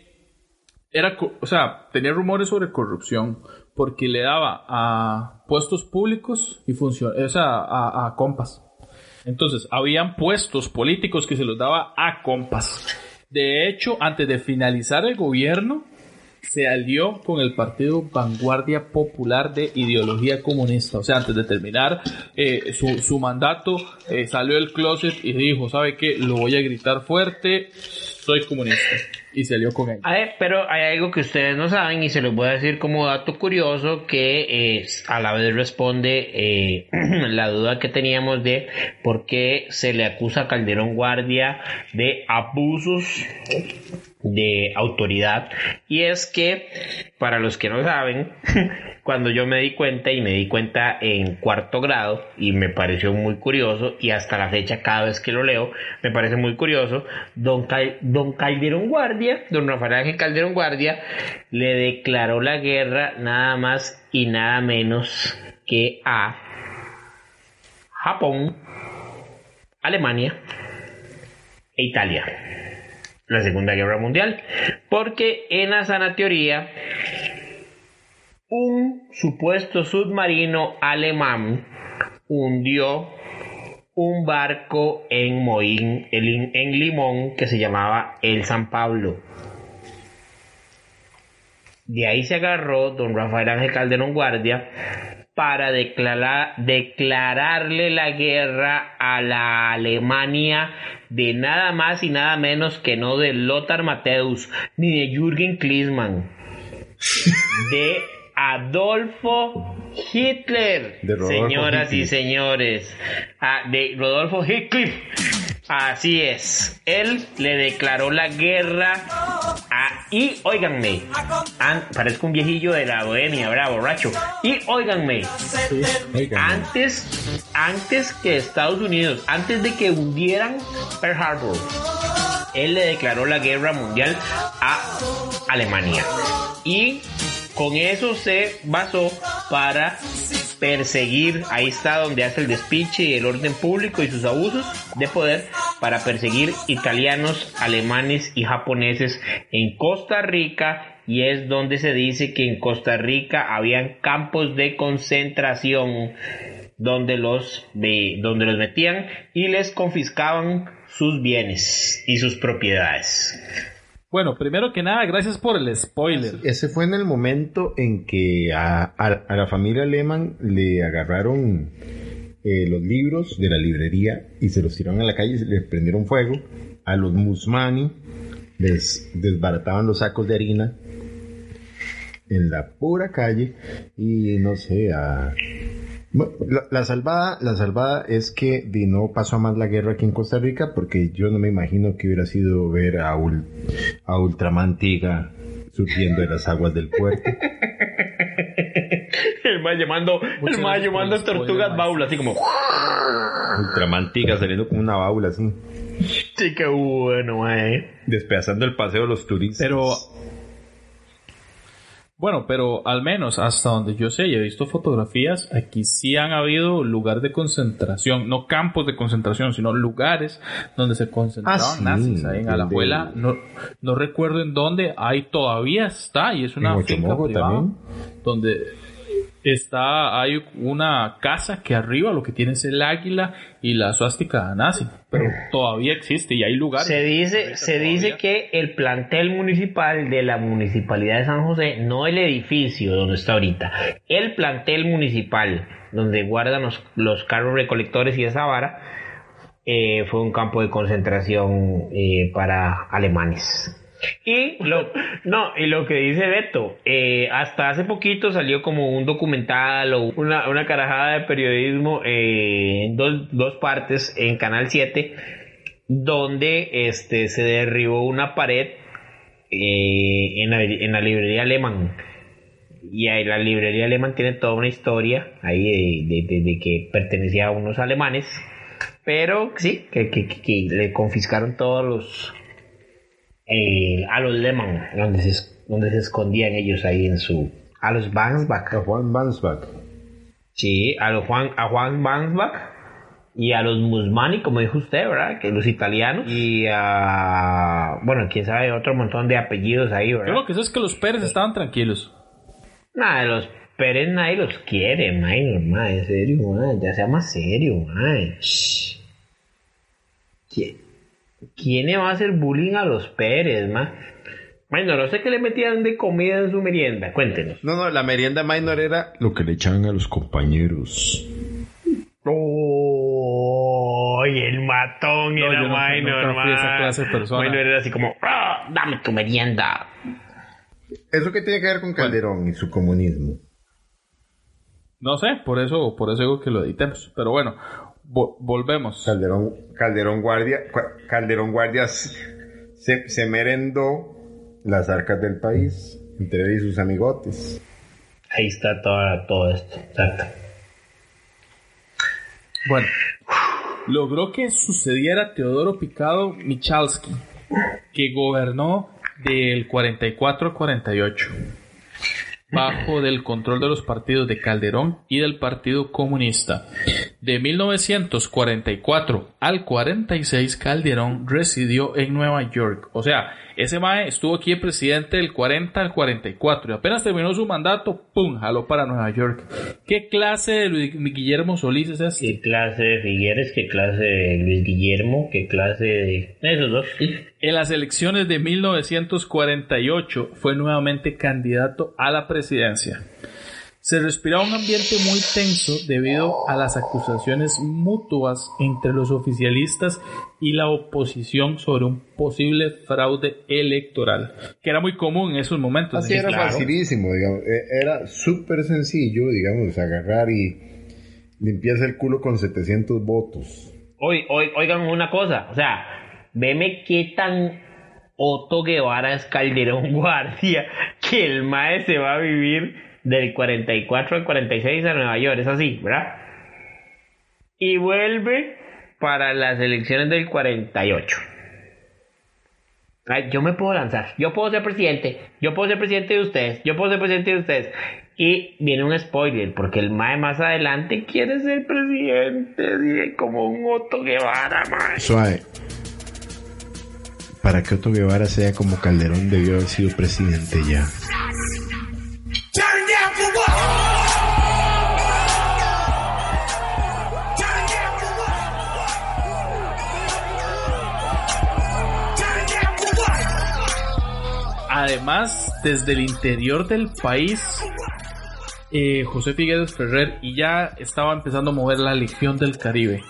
era, o sea, tenía rumores sobre corrupción porque le daba a puestos públicos y función, o sea, a, a compas. Entonces, habían puestos políticos que se los daba a compas. De hecho, antes de finalizar el gobierno, se alió con el partido Vanguardia Popular de Ideología Comunista. O sea, antes de terminar eh, su, su mandato, eh, salió del closet y dijo, ¿sabe qué? Lo voy a gritar fuerte, soy comunista. Y se alió con él. A ver, pero hay algo que ustedes no saben y se los voy a decir como dato curioso que eh, a la vez responde la duda que teníamos de por qué se le acusa a Calderón Guardia de abusos de autoridad. Y es que para los que no saben cuando yo me di cuenta y me di cuenta en cuarto grado y me pareció muy curioso y hasta la fecha cada vez que lo leo me parece muy curioso don, Cal- don Calderón Guardia don Rafael Ángel Calderón Guardia le declaró la guerra nada más y nada menos que a Japón Alemania e Italia la Segunda Guerra Mundial, porque en la sana teoría un supuesto submarino alemán hundió un barco en Moín, en Limón, que se llamaba el San Pablo. De ahí se agarró don Rafael Ángel Calderón Guardia para declarar, declararle la guerra a la Alemania de nada más y nada menos que no de Lothar Matthäus ni de Jürgen Klinsmann, de Adolfo Hitler, señoras y señores, Ah, de Rodolfo Hitler. Así es, él le declaró la guerra a... Y óiganme, an- parezco un viejillo de la bohemia, bravo, borracho. Y óiganme, Oigan, antes, antes que Estados Unidos, antes de que hundieran Pearl Harbor, él le declaró la guerra mundial a Alemania. Y con eso se basó para perseguir, ahí está donde hace el despiche y el orden público y sus abusos de poder, para perseguir italianos, alemanes y japoneses en Costa Rica y es donde se dice que en Costa Rica habían campos de concentración donde los, donde los metían y les confiscaban sus bienes y sus propiedades. Bueno, primero que nada, gracias por el spoiler. Ese fue en el momento en que a, a- la familia Lehman le agarraron eh, los libros de la librería y se los tiraron a la calle y les prendieron fuego. A los Musmani les desbarataban los sacos de harina en la pura calle y no sé, a... La, la salvada, la salvada es que di, no pasó a más la guerra aquí en Costa Rica porque yo no me imagino que hubiera sido ver a, Ul- a Ultramantiga surgiendo de las aguas del puerto. El más llamando, el más llamando tortugas mae. baula, así como, Ultramantiga saliendo como una baula así, sí que bueno, mae. despedazando el paseo de los turistas. Pero. Bueno, pero al menos hasta donde yo sé y he visto fotografías, aquí sí han habido lugares de concentración, no campos de concentración, sino lugares donde se concentraban Ah, sí, nazis. Ahí en el Alajuela, no, no recuerdo en dónde, ahí todavía está y es una finca privada también. donde está, hay una casa que arriba lo que tiene es el águila y la suástica nazi, pero todavía existe y hay lugares. Se dice, se dice que el plantel municipal de la municipalidad de San José, no el edificio donde está ahorita, el plantel municipal donde guardan los, los carros recolectores y esa vara, eh, fue un campo de concentración eh, para alemanes. Y lo, no, y lo que dice Beto, eh, hasta hace poquito salió como un documental o una, una carajada de periodismo eh, en dos, dos partes en Canal 7 donde este se derribó una pared eh, en, la, librería Alemán. Y ahí la librería Alemán tiene toda una historia ahí de, de- que pertenecía a unos alemanes. Pero sí, que- que- que le confiscaron todos los... eh, a los Lehmann, donde se, donde se escondían ellos ahí en su... A los A Bansbach. Juan Bansbach. Sí, a los Juan, a Juan Bansbach y a los Musmani, como dijo usted, ¿verdad? Que los italianos y a bueno, quién sabe, otro montón de apellidos ahí, Yo ¿verdad? lo que sé es que los Pérez estaban tranquilos. Nada, los Pérez nadie los quiere, mae, en serio, mae, ya sea más serio, mae. ¿Quién, ¿Quién le va a hacer bullying a los Pérez, mae? Bueno, no sé qué le metían de comida en su merienda, cuéntenos. No, no, la merienda minor era lo que le echaban a los compañeros. Oh, el matón No, era yo nunca- minor, nunca fui esa clase de persona. Minor era así como, "Ah, dame tu merienda. ¿Eso qué tiene que ver con Calderón y su comunismo? No sé, por eso, por eso digo que lo editemos. Pero bueno, vo- volvemos. Calderón, Calderón Guardia, Calderón Guardia se, se merendó Las arcas del país, entre él y sus amigotes. Ahí está toda, todo esto. Exacto. Bueno, logró que sucediera Teodoro Picado Michalski, que gobernó del 44 al 48, bajo del control de los partidos de Calderón y del Partido Comunista. De 1944 al 46, Calderón residió en Nueva York. O sea, ese mae estuvo aquí el presidente del 40 al 44 y apenas terminó su mandato, ¡pum! jaló para Nueva York. ¿Qué clase de Luis Guillermo Solís es este? ¿Qué clase de Figueres? ¿Qué clase de Luis Guillermo? ¿Qué clase de... Esos dos. En las elecciones de 1948 fue nuevamente candidato a la presidencia. Se respiraba un ambiente muy tenso debido a las acusaciones mutuas entre los oficialistas y la oposición sobre un posible fraude electoral, que era muy común en esos momentos. Así era Claro. facilísimo, digamos. Eh, Era súper sencillo, digamos, agarrar y limpiarse el culo con 700 votos. Oigan una cosa, o sea, veme qué tan Otto Guevara es Calderón Guardia que el mae se va a vivir del 44 al 46 a Nueva York, es así, ¿verdad? Y vuelve para las elecciones del 48. Ay, yo me puedo lanzar, yo puedo ser presidente, yo puedo ser presidente de ustedes, yo puedo ser presidente de ustedes. Y viene un spoiler, porque el MAE más adelante quiere ser presidente, como un Otto Guevara, mae. Suave. Para que Otto Guevara sea como Calderón debió haber sido presidente ya. Además, desde el interior del país, eh, José Figueres Ferrer y ya estaba empezando a mover la Legión del Caribe.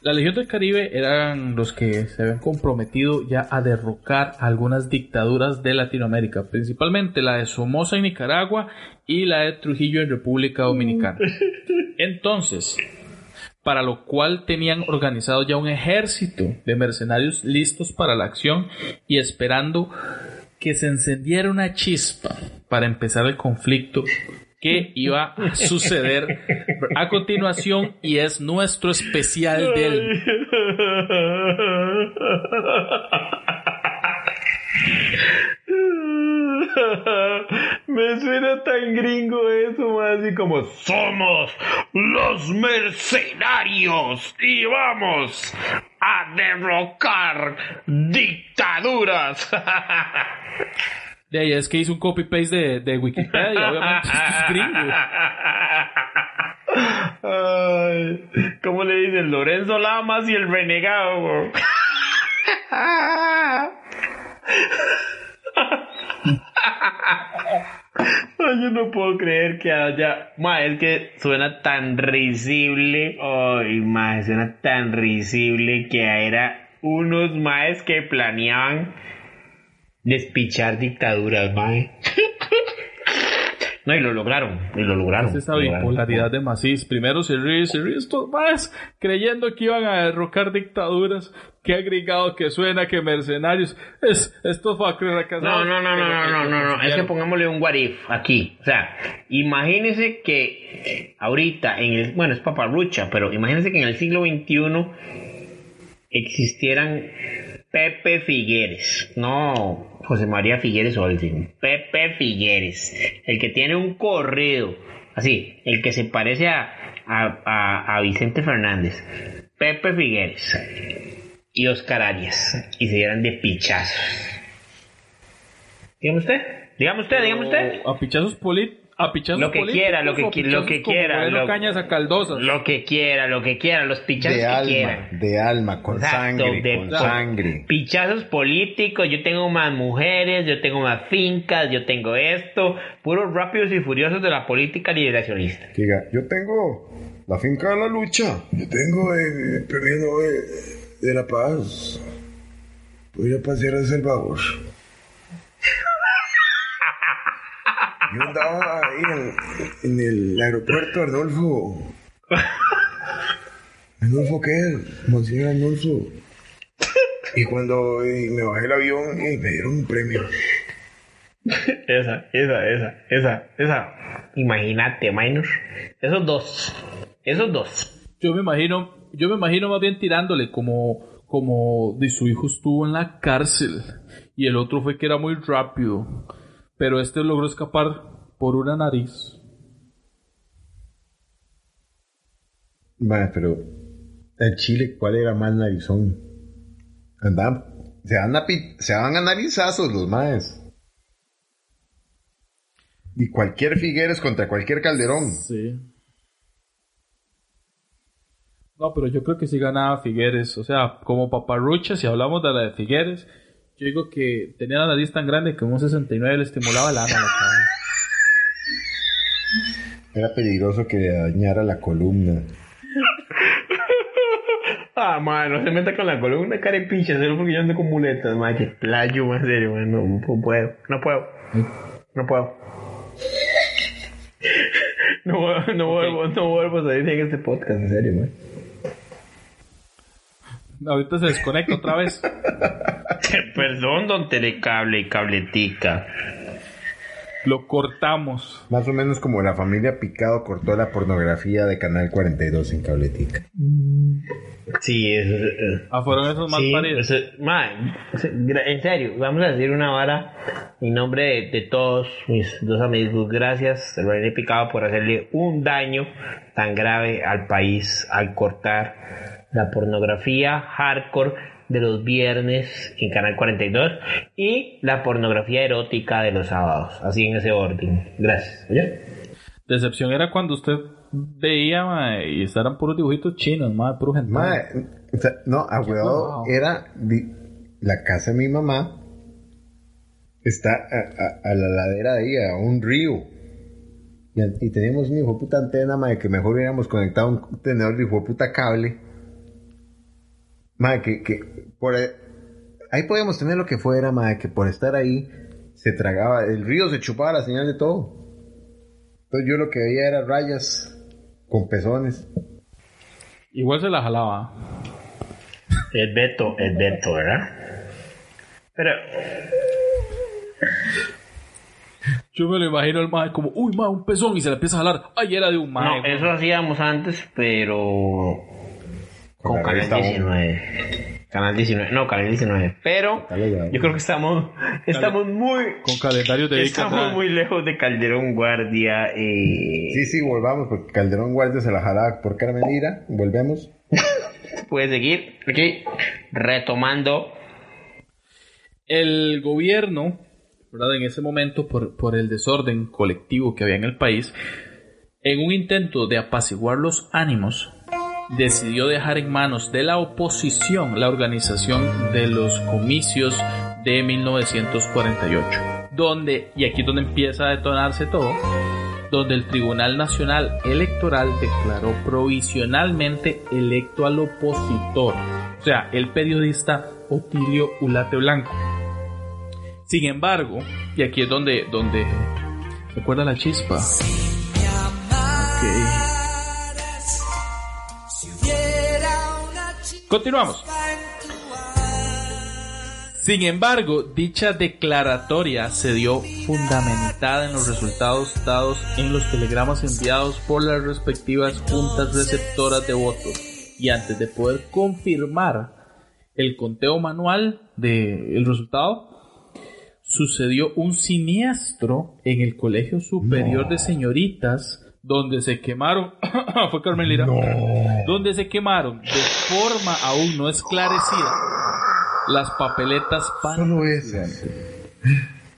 La Legión del Caribe eran los que se habían comprometido ya a derrocar algunas dictaduras de Latinoamérica, principalmente la de Somoza en Nicaragua y la de Trujillo en República Dominicana. Entonces, para lo cual tenían organizado ya un ejército de mercenarios listos para la acción y esperando que se encendiera una chispa para empezar el conflicto que iba a suceder a continuación y es nuestro especial del Me suena tan gringo eso, más así como somos los mercenarios y vamos a derrocar dictaduras. de ahí es que hizo un copy paste de, de Wikipedia obviamente es gringo Ay, ¿Cómo le dicen? Lorenzo Lamas y el renegado. bro. Ay, yo no puedo creer que haya. Ma, es que suena tan risible. Ay, ma, suena tan risible que era unos maes que planeaban despichar dictaduras, mae. No, y lo lograron, y lo lograron. Es esa bipolaridad de Macís. Primero se ríe, se ríe estos más, creyendo que iban a derrocar dictaduras. Qué agregado que suena, que mercenarios. Es, estos facres No, no, no, no, no, no, no, no. Es que pongámosle un what if aquí. O sea, imagínese que eh, ahorita en el, bueno, es paparrucha, pero imagínese que en el siglo XXI existieran Pepe Figueres, no José María Figueres Olsen, Pepe Figueres, el que tiene un corrido, así, el que se parece a, a, a- Vicente Fernández, Pepe Figueres y Oscar Arias, y se dieran de pichazos. Dígame usted, dígame usted, dígame usted. A pichazos polit, a pichazos Lo que políticos quiera, lo que lo que quiera, lo- cañas a caldosas. Lo que quiera, lo que quiera, los pichazos De que alma, quieran. de alma, con Exacto, sangre, de- con sangre. Pichazos políticos, yo tengo más mujeres, yo tengo más fincas, yo tengo esto, puros rápidos y furiosos de la política liberacionista. Que Diga, yo tengo la finca de la lucha. Yo tengo el premio Nobel de la Paz. Voy a pasear a El Salvador. Yo andaba ahí en, en el aeropuerto, Arnulfo. Arnulfo, ¿qué es? Monseñor Arnulfo. Y cuando me bajé el avión, eh, me dieron un premio. Esa, esa, esa, esa, esa. Imagínate, minor. Esos dos. Esos dos. Yo me imagino, yo me imagino más bien tirándole como, como de su hijo estuvo en la cárcel y el otro fue que era muy rápido, pero este logró escapar por una nariz. Mae, pero en Chile, ¿cuál era más narizón? Andaban, se dan a, pi- se dan a narizazos los maes. Y cualquier Figueres contra cualquier Calderón. Sí. No, pero yo creo que sí ganaba Figueres. O sea, como paparrucha, si hablamos de la de Figueres, yo digo que tenía la nariz tan grande que un 69 le estimulaba la chavala. Era peligroso que le dañara la columna. Ah, man, no se meta con la columna carepicha, solo porque yo ando con muletas, man, que playo, más serio, man, no, no puedo, no puedo, no puedo. No, vuelvo- no, vuelvo, no vuelvo a salir en este podcast, en serio, man. Ahorita se desconecta otra vez. Perdón, don Telecable y Cabletica. Lo cortamos. Más o menos como la familia Picado cortó la pornografía de Canal 42 en Cabletica. Sí, eso es... Ah, fueron esos más Sí, paridos. man, en serio, vamos a decir una vara en nombre de, de todos mis dos amigos. Gracias, René Picado, por hacerle un daño tan grave al país al cortar la pornografía hardcore de los viernes en Canal 42 y la pornografía erótica de los sábados, así en ese orden. Gracias. ¿Oye? Decepción era cuando usted veía mae, y eran puros dibujitos chinos, más puro o sea, no, a era la casa de mi mamá. Está a, a- a la ladera de ahí, a un río. Y, y teníamos una hijo puta antena, mae, que mejor hubiéramos conectado un tenedor de hijo puta cable. Mae, que, que por ahí, ahí podíamos tener lo que fuera, mae, que por estar ahí se tragaba, el río se chupaba la señal de todo. Entonces yo lo que veía era rayas con pezones. Igual se la jalaba. Es Beto, es Beto, ¿verdad? Pero Yo me lo imagino el mae como, uy, mae, un pezón y se le empieza a jalar. Ay, era de un mae. No, eso hacíamos antes, pero con Canal revista Bomba. 19. Canal 19, no, Canal 19. Pero yo creo que estamos, estamos muy, Con de estamos muy lejos de Calderón Guardia. eh, Sí, sí, volvamos, porque Calderón Guardia se la jalaba por Carmen Lira. Volvemos. Puede seguir aquí retomando. El gobierno, ¿verdad? En ese momento, por, por el desorden colectivo que había en el país, en un intento de apaciguar los ánimos, decidió dejar en manos de la oposición la organización de los comicios de 1948, donde, y aquí es donde empieza a detonarse todo, donde el Tribunal Nacional Electoral declaró provisionalmente electo al opositor, o sea, el periodista Otilio Ulate Blanco. Sin embargo, y aquí es donde, donde recuerda la chispa. Continuamos. Sin embargo, dicha declaratoria se dio fundamentada en los resultados dados en los telegramas enviados por las respectivas juntas receptoras de votos y antes de poder confirmar el conteo manual del resultado, sucedió un siniestro en el Colegio Superior de Señoritas donde se quemaron, fue Carmen Lira, donde se quemaron de forma aún no esclarecida las papeletas para Solo esas.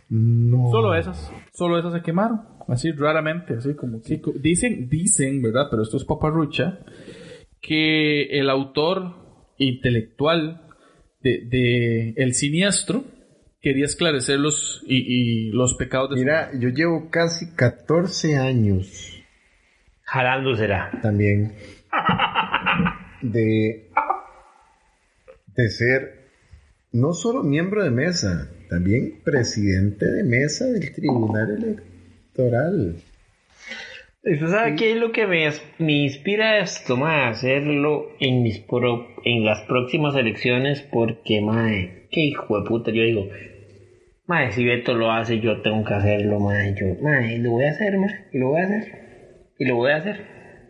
No. Solo esas, solo esas se quemaron, así raramente, así como que dicen, dicen, ¿verdad? Pero esto es paparrucha, que el autor intelectual de, de El Siniestro quería esclarecer los, y, y los pecados de su- Mira, yo llevo casi 14 años Jalándosela. también de, de ser no solo miembro de mesa, también presidente de mesa del Tribunal Electoral. ¿Usted sabe qué es lo que me, me inspira esto, mae? Hacerlo en, mis pro- en las próximas elecciones porque, mae, qué hijo de puta, yo digo, Mae, si Beto lo hace, yo tengo que hacerlo, mae. Yo, mae, lo voy a hacer. Y lo voy a hacer. Y lo voy a hacer.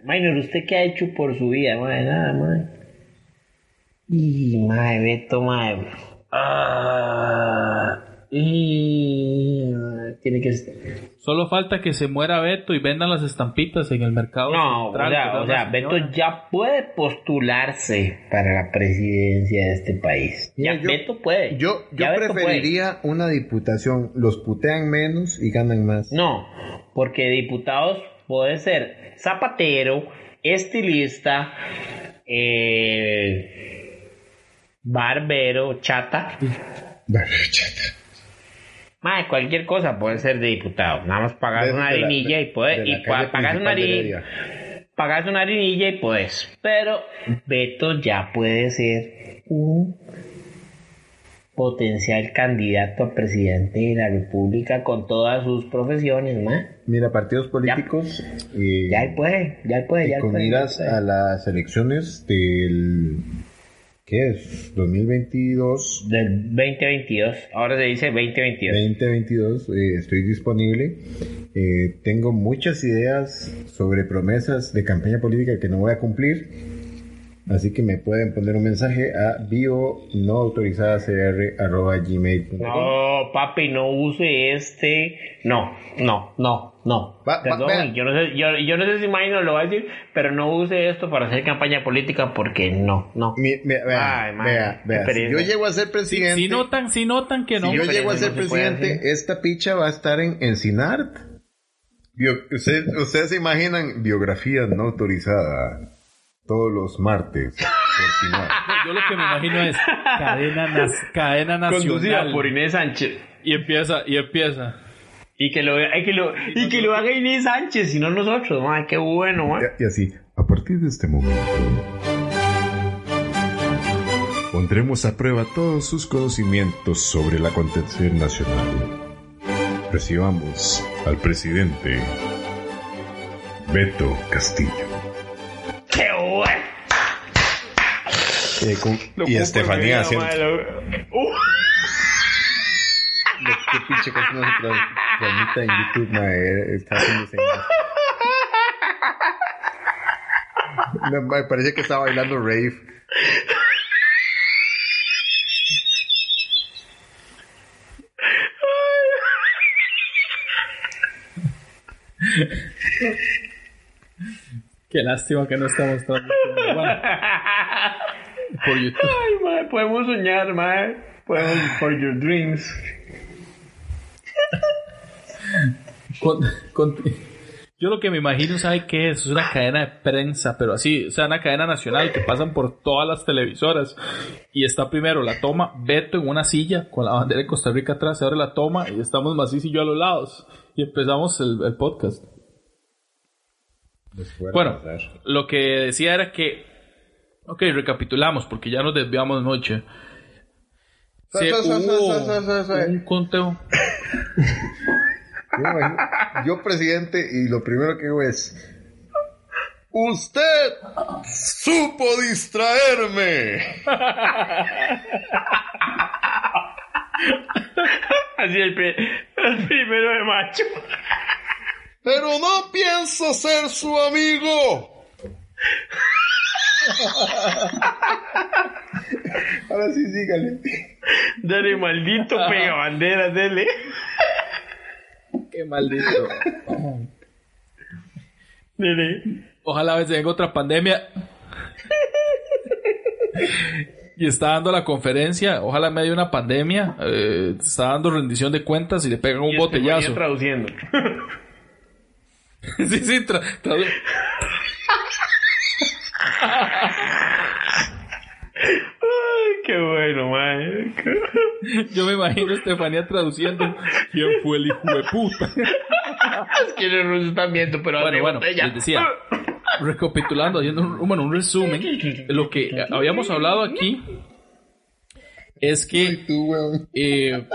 Minor, ¿usted qué ha hecho por su vida, mae? Nada, mae. Y, mae, Beto, mae. Ah, y, tiene que... Solo falta que se muera Beto y vendan las estampitas en el mercado. No, central, o sea, ¿verdad, o sea, la Beto ya puede postularse para la presidencia de este país. Ya yo- Beto puede. Yo, yo puede. preferiría una diputación. Los putean menos y ganan más. No, porque diputados puede ser zapatero, estilista, eh, barbero, chata. Mae, cualquier cosa puede ser de diputado. Nada más pagar De- una harinilla de- y puedes. Y pagas una harinilla. Pagas una harinilla y puedes. Pero Beto ya puede ser un potencial candidato a presidente de la República con todas sus profesiones, mae. Mira, partidos políticos. eh, Ya él puede, ya él puede, ya él con puede, miras ya puede. a las elecciones del. ¿Qué es? 2022. Del 2022, ahora se dice 2022. 2022 eh, estoy disponible. Eh, tengo muchas ideas sobre promesas de campaña política que no voy a cumplir. Así que me pueden poner un mensaje a bio no autorizada gmail.com. No, papi, no use este. No, no, no, no. Va- Perdón, yo, no sé, yo, yo no sé si Maino lo va a decir, pero no use esto para hacer campaña política porque no, no. Mi- vea, Ay, man, vea, Si yo llego a ser Si, presidente, si notan, si notan que no. si yo llego a ser no presidente, esta picha va a estar en Encinart. Bio- usted- Ustedes se imaginan biografía no autorizada todos los martes. Yo lo que me imagino es cadena, nas- cadena Conducida nacional. por Inés Sánchez. Y empieza, y empieza. Y que lo, hay que lo, y que lo haga Inés Sánchez, y no nosotros, man. Qué bueno, man. Y así, a partir de este momento, pondremos a prueba todos sus conocimientos sobre el acontecer nacional. Recibamos al presidente Beto Castillo. Eh, con- y Estefanía lo- Uh. Lo que pinche cosa no se tra- transmite en YouTube, mae, está haciendo señas. Me, me parece que estaba bailando rave. Qué lástima que no estamos transmitiendo. Bueno, por YouTube. Ay, man, podemos soñar, man. Podemos for your dreams. Con- con- yo lo que me imagino, ¿sabe qué es? Es una cadena de prensa, pero así, o sea, una cadena nacional que pasan por todas las televisoras. Y está primero la toma Beto en una silla con la bandera de Costa Rica atrás, se abre la toma y estamos Macís y yo a los lados. Y empezamos el, el podcast. Bueno, lo que decía era que, ok, recapitulamos porque ya nos desviamos. Se Sa- sa- sa- hubo sa- sa- sa- sa- un conteo. Yo, presidente y lo primero que hago es usted supo distraerme Así el, el primero de macho. pero no pienso ser su amigo ahora sí dígale Dale, maldito pega banderas, dele. Qué maldito. Dele. Ojalá a veces venga otra pandemia. y está dando la conferencia. Ojalá en medio de una pandemia. eh, está dando rendición de cuentas y le pegan un Y botellazo. Estefanía traduciendo. sí, sí, tra- Ay, qué bueno, man. Yo me imagino a Estefanía traduciendo. ¿Quién fue el hijo de puta? Es que no nos están viendo, pero Bueno, bueno, botella. les decía, recapitulando, haciendo un, bueno, un resumen, lo que habíamos hablado aquí es que eh,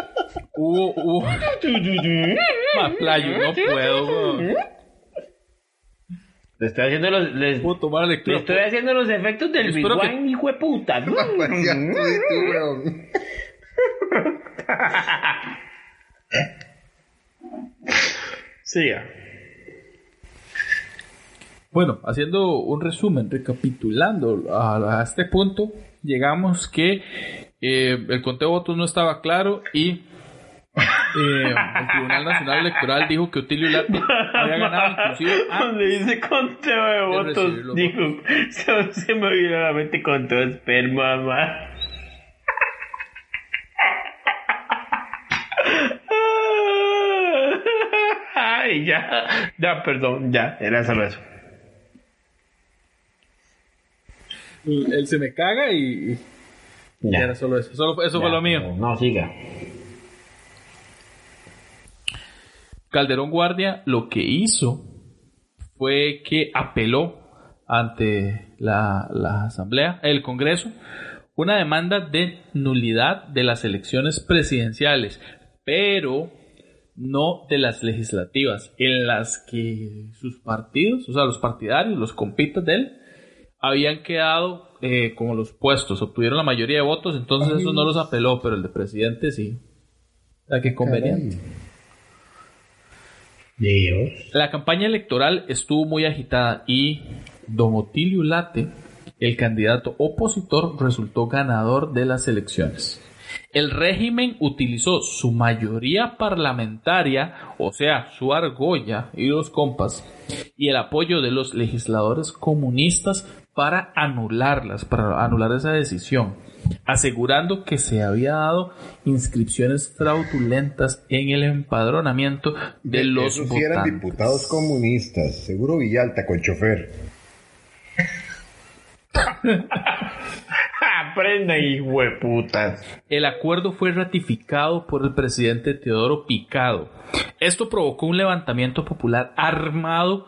hubo, hubo... Ma, playo, no puedo, weón. Le estoy haciendo los. Estoy haciendo los efectos del Big Wine, hijo de puta. Mm. Siga. Bueno, haciendo un resumen, recapitulando a, este punto, llegamos que eh, el conteo de votos no estaba claro y eh, el Tribunal Nacional Electoral dijo que Otilio Lati había ganado inclusive a- Cuando dice conteo de votos, dijo, se, se me vino a la mente conteo de esperma, mamá. Ay, ya, ya, perdón, ya, era solo eso. él se me caga y, y Ya. era solo eso. Solo, eso fue Ya, lo mío. No, siga. Calderón Guardia lo que hizo fue que apeló ante la, la Asamblea, el Congreso, una demanda de nulidad de las elecciones presidenciales, pero no de las legislativas, en las que sus partidos, o sea, los partidarios, los compitas de él, habían quedado eh, como los puestos, obtuvieron la mayoría de votos, entonces eso no los apeló, pero el de presidente sí. O sea, que conveniente. La campaña electoral estuvo muy agitada y Don Otilio Late, el candidato opositor, resultó ganador de las elecciones. El régimen utilizó su mayoría parlamentaria, o sea, su argolla y los compas, y el apoyo de los legisladores comunistas para anularlas, para anular esa decisión, asegurando que se había dado inscripciones fraudulentas en el empadronamiento de los Esos sí eran votantes. diputados comunistas, seguro Villalta con chofer. Aprendan, hijueputas. El acuerdo fue ratificado por el presidente Teodoro Picado. Esto provocó un levantamiento popular armado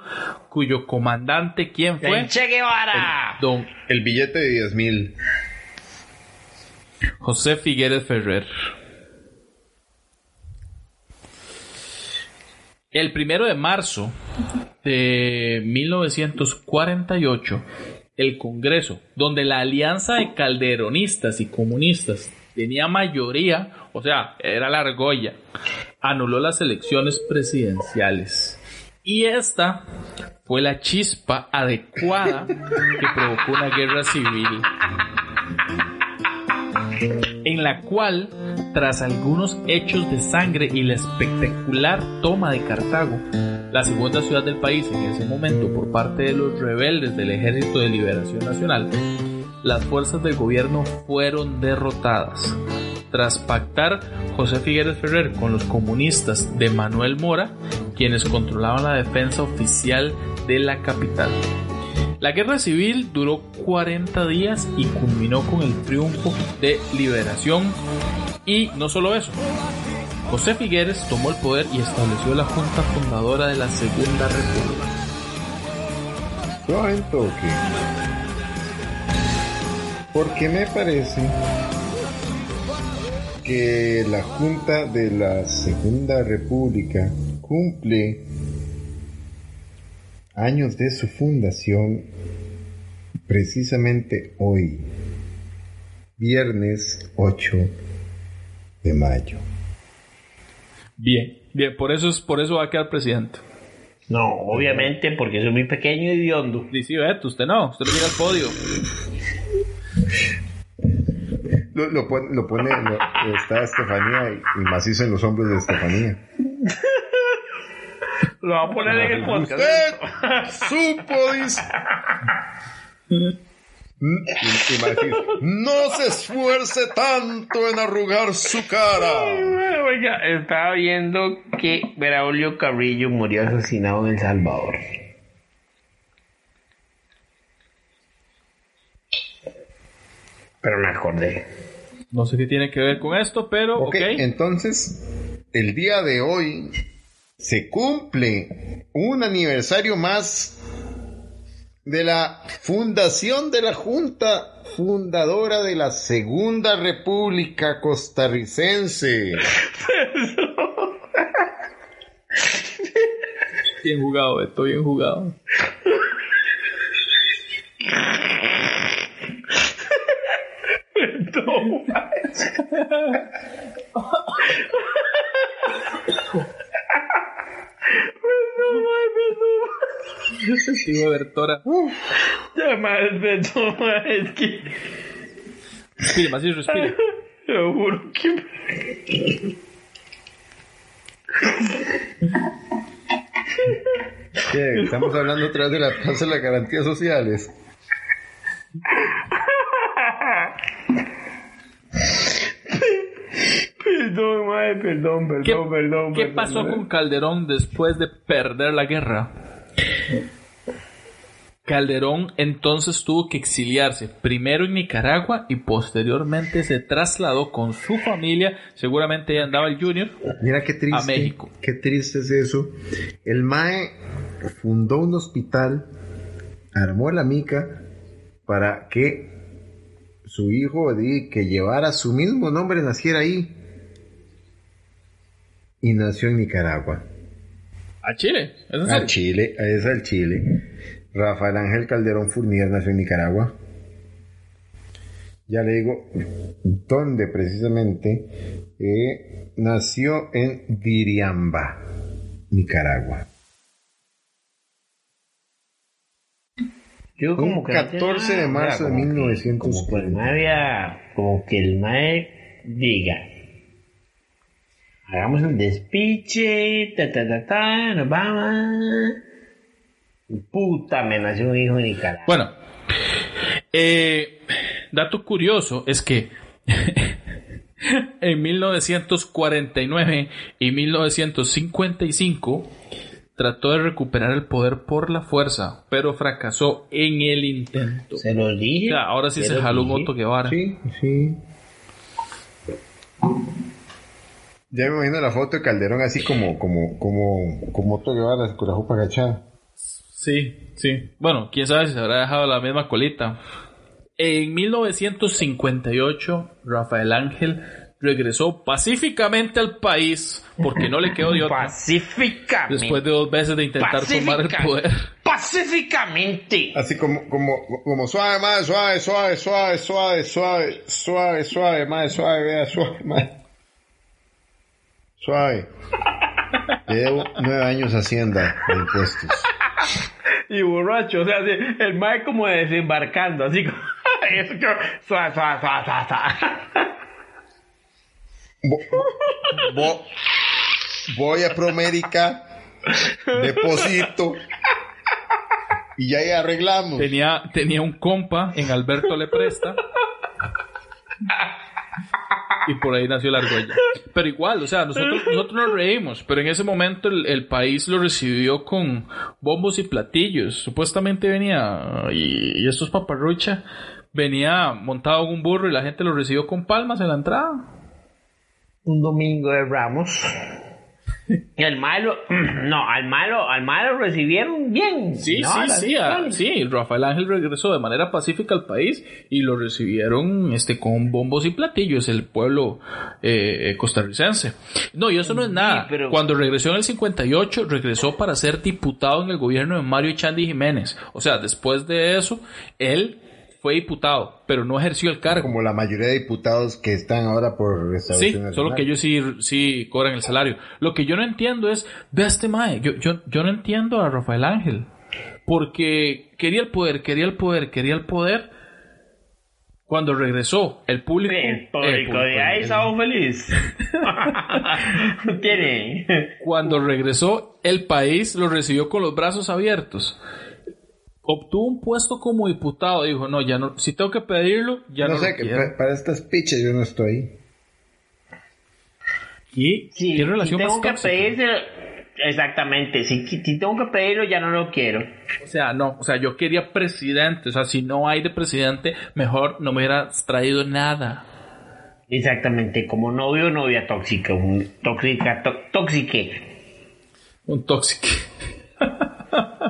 cuyo comandante, ¿quién fue? ¡El Che Guevara! Don El billete de 10 mil. José Figueres Ferrer. El primero de marzo de 1948, el Congreso, donde la alianza de calderonistas y comunistas tenía mayoría, o sea, era la argolla, anuló las elecciones presidenciales. Y esta fue la chispa adecuada que provocó una guerra civil en la cual, tras algunos hechos de sangre y la espectacular toma de Cartago, la segunda ciudad del país en ese momento por parte de los rebeldes del Ejército de Liberación Nacional, las fuerzas del gobierno fueron derrotadas. Tras pactar José Figueres Ferrer con los comunistas de Manuel Mora, quienes controlaban la defensa oficial de la capital. La guerra civil duró 40 días y culminó con el triunfo de liberación. Y no solo eso, José Figueres tomó el poder y estableció la junta fundadora de la Segunda República. Porque me parece que la Junta de la Segunda República cumple años de su fundación precisamente hoy, viernes 8 de mayo. Bien, bien, por eso, es, por eso va a quedar presidente. No, obviamente, porque soy muy pequeño y hediondo. Dice Beto, usted no, usted lo mira al podio. Lo, lo pone, lo pone lo- está Estefanía y, y macizo en los hombros de Estefanía. Lo va a poner en el podcast. Usted supo, dice. No se esfuerce tanto en arrugar su cara. Oiga, estaba viendo que Braulio Carrillo murió asesinado en El Salvador. Pero me acordé. No sé qué tiene que ver con esto, pero ok. Ok, entonces, el día de hoy se cumple un aniversario más de la fundación de la Junta Fundadora de la Segunda República Costarricense. Bien jugado, Beto, bien jugado. Tío Bertora. Ya más, Beto, es que. Respire, más y respire. Lo juro que. ¿Qué? Estamos hablando otra vez de la tasa de las garantías sociales. Perdón, madre, perdón, perdón, ¿Qué, perdón. qué perdón. pasó con Calderón después de perder la guerra? Calderón entonces tuvo que exiliarse, primero en Nicaragua y posteriormente se trasladó con su familia, seguramente ya andaba el Junior, Mira qué triste. A México. Qué triste es eso. El MAE fundó un hospital, armó la mica para que su hijo di, que llevara su mismo nombre naciera ahí. Y nació en Nicaragua. a Chile. ¿Es en Al serio? Chile, es al Chile. Rafael Ángel Calderón Fournier nació en Nicaragua. Ya le digo dónde precisamente Eh, nació en Diriamba, Nicaragua. Yo Un 14 de marzo de como que- 1940. Como que el mae había- como que el mae diga, hagamos el despiche, ta ta ta ta, nos vamos. Puta, me nació un hijo en Nicaragua. Bueno, eh, dato curioso es que en 1949 y 1955 trató de recuperar el poder por la fuerza, pero fracasó en el intento. Se lo dije. Ya, ahora sí se jaló un dije. Otto Guevara. Sí, sí. Ya me imagino la foto de Calderón así como, como, como, como Otto Guevara con la jupa agachada. Sí, sí. Bueno, quién sabe si se habrá dejado la misma colita. En 1958, Rafael Ángel regresó pacíficamente al país porque no le quedó de otra. Pacíficamente. Después de dos veces de intentar tomar el poder. Pacíficamente. Así como, como, como suave, más suave, suave, suave, suave, suave, suave, suave, más suave, vea, suave, más. Suave. Llevo nueve años hacienda de impuestos. Y borracho, o sea, sí, el mae como desembarcando, así como. Eso voy a Promérica, deposito y ya ahí arreglamos. Tenía, tenía un compa en Alberto Le Presta. Y por ahí nació la argolla. Pero igual, o sea, nosotros, nosotros nos reímos, pero en ese momento el, el país lo recibió con bombos y platillos. Supuestamente venía, y, y estos paparrucha, venía montado en un burro y la gente lo recibió con palmas en la entrada. Un domingo de Ramos. Y al malo. No, al malo, al malo recibieron bien. Sí, No, sí, sí, ah, sí. Rafael Ángel regresó de manera pacífica al país y lo recibieron este, con bombos y platillos el pueblo eh, costarricense. No, y eso no es nada. pero- Cuando regresó en el 58, regresó para ser diputado en el gobierno de Mario Chandy Jiménez. O sea, después de eso, él fue diputado, pero no ejerció el cargo. Como la mayoría de diputados que están ahora por Sí, restauración solo nacional. que ellos sí, sí cobran el salario. Lo que yo no entiendo es, a este mae, yo, yo, yo no entiendo a Rafael Ángel. Porque quería el poder, quería el poder, quería el poder. Cuando regresó, el público... El eh, público de ahí el- estaba feliz. Tiene. Cuando regresó, el país lo recibió con los brazos abiertos. Obtuvo un puesto como diputado. Dijo, no, ya no, si tengo que pedirlo, ya no, no sé, lo que quiero". pa- para estas piches yo no estoy. Y Sí, qué relación si tengo más que. Exactamente. Si, si tengo que pedirlo, ya no lo quiero. O sea, no, o sea, yo quería presidente, o sea, si no hay de presidente, mejor no me hubieras traído nada. Exactamente. Como novio o novia tóxica. Un tóxica, tó- tóxique. Un tóxico.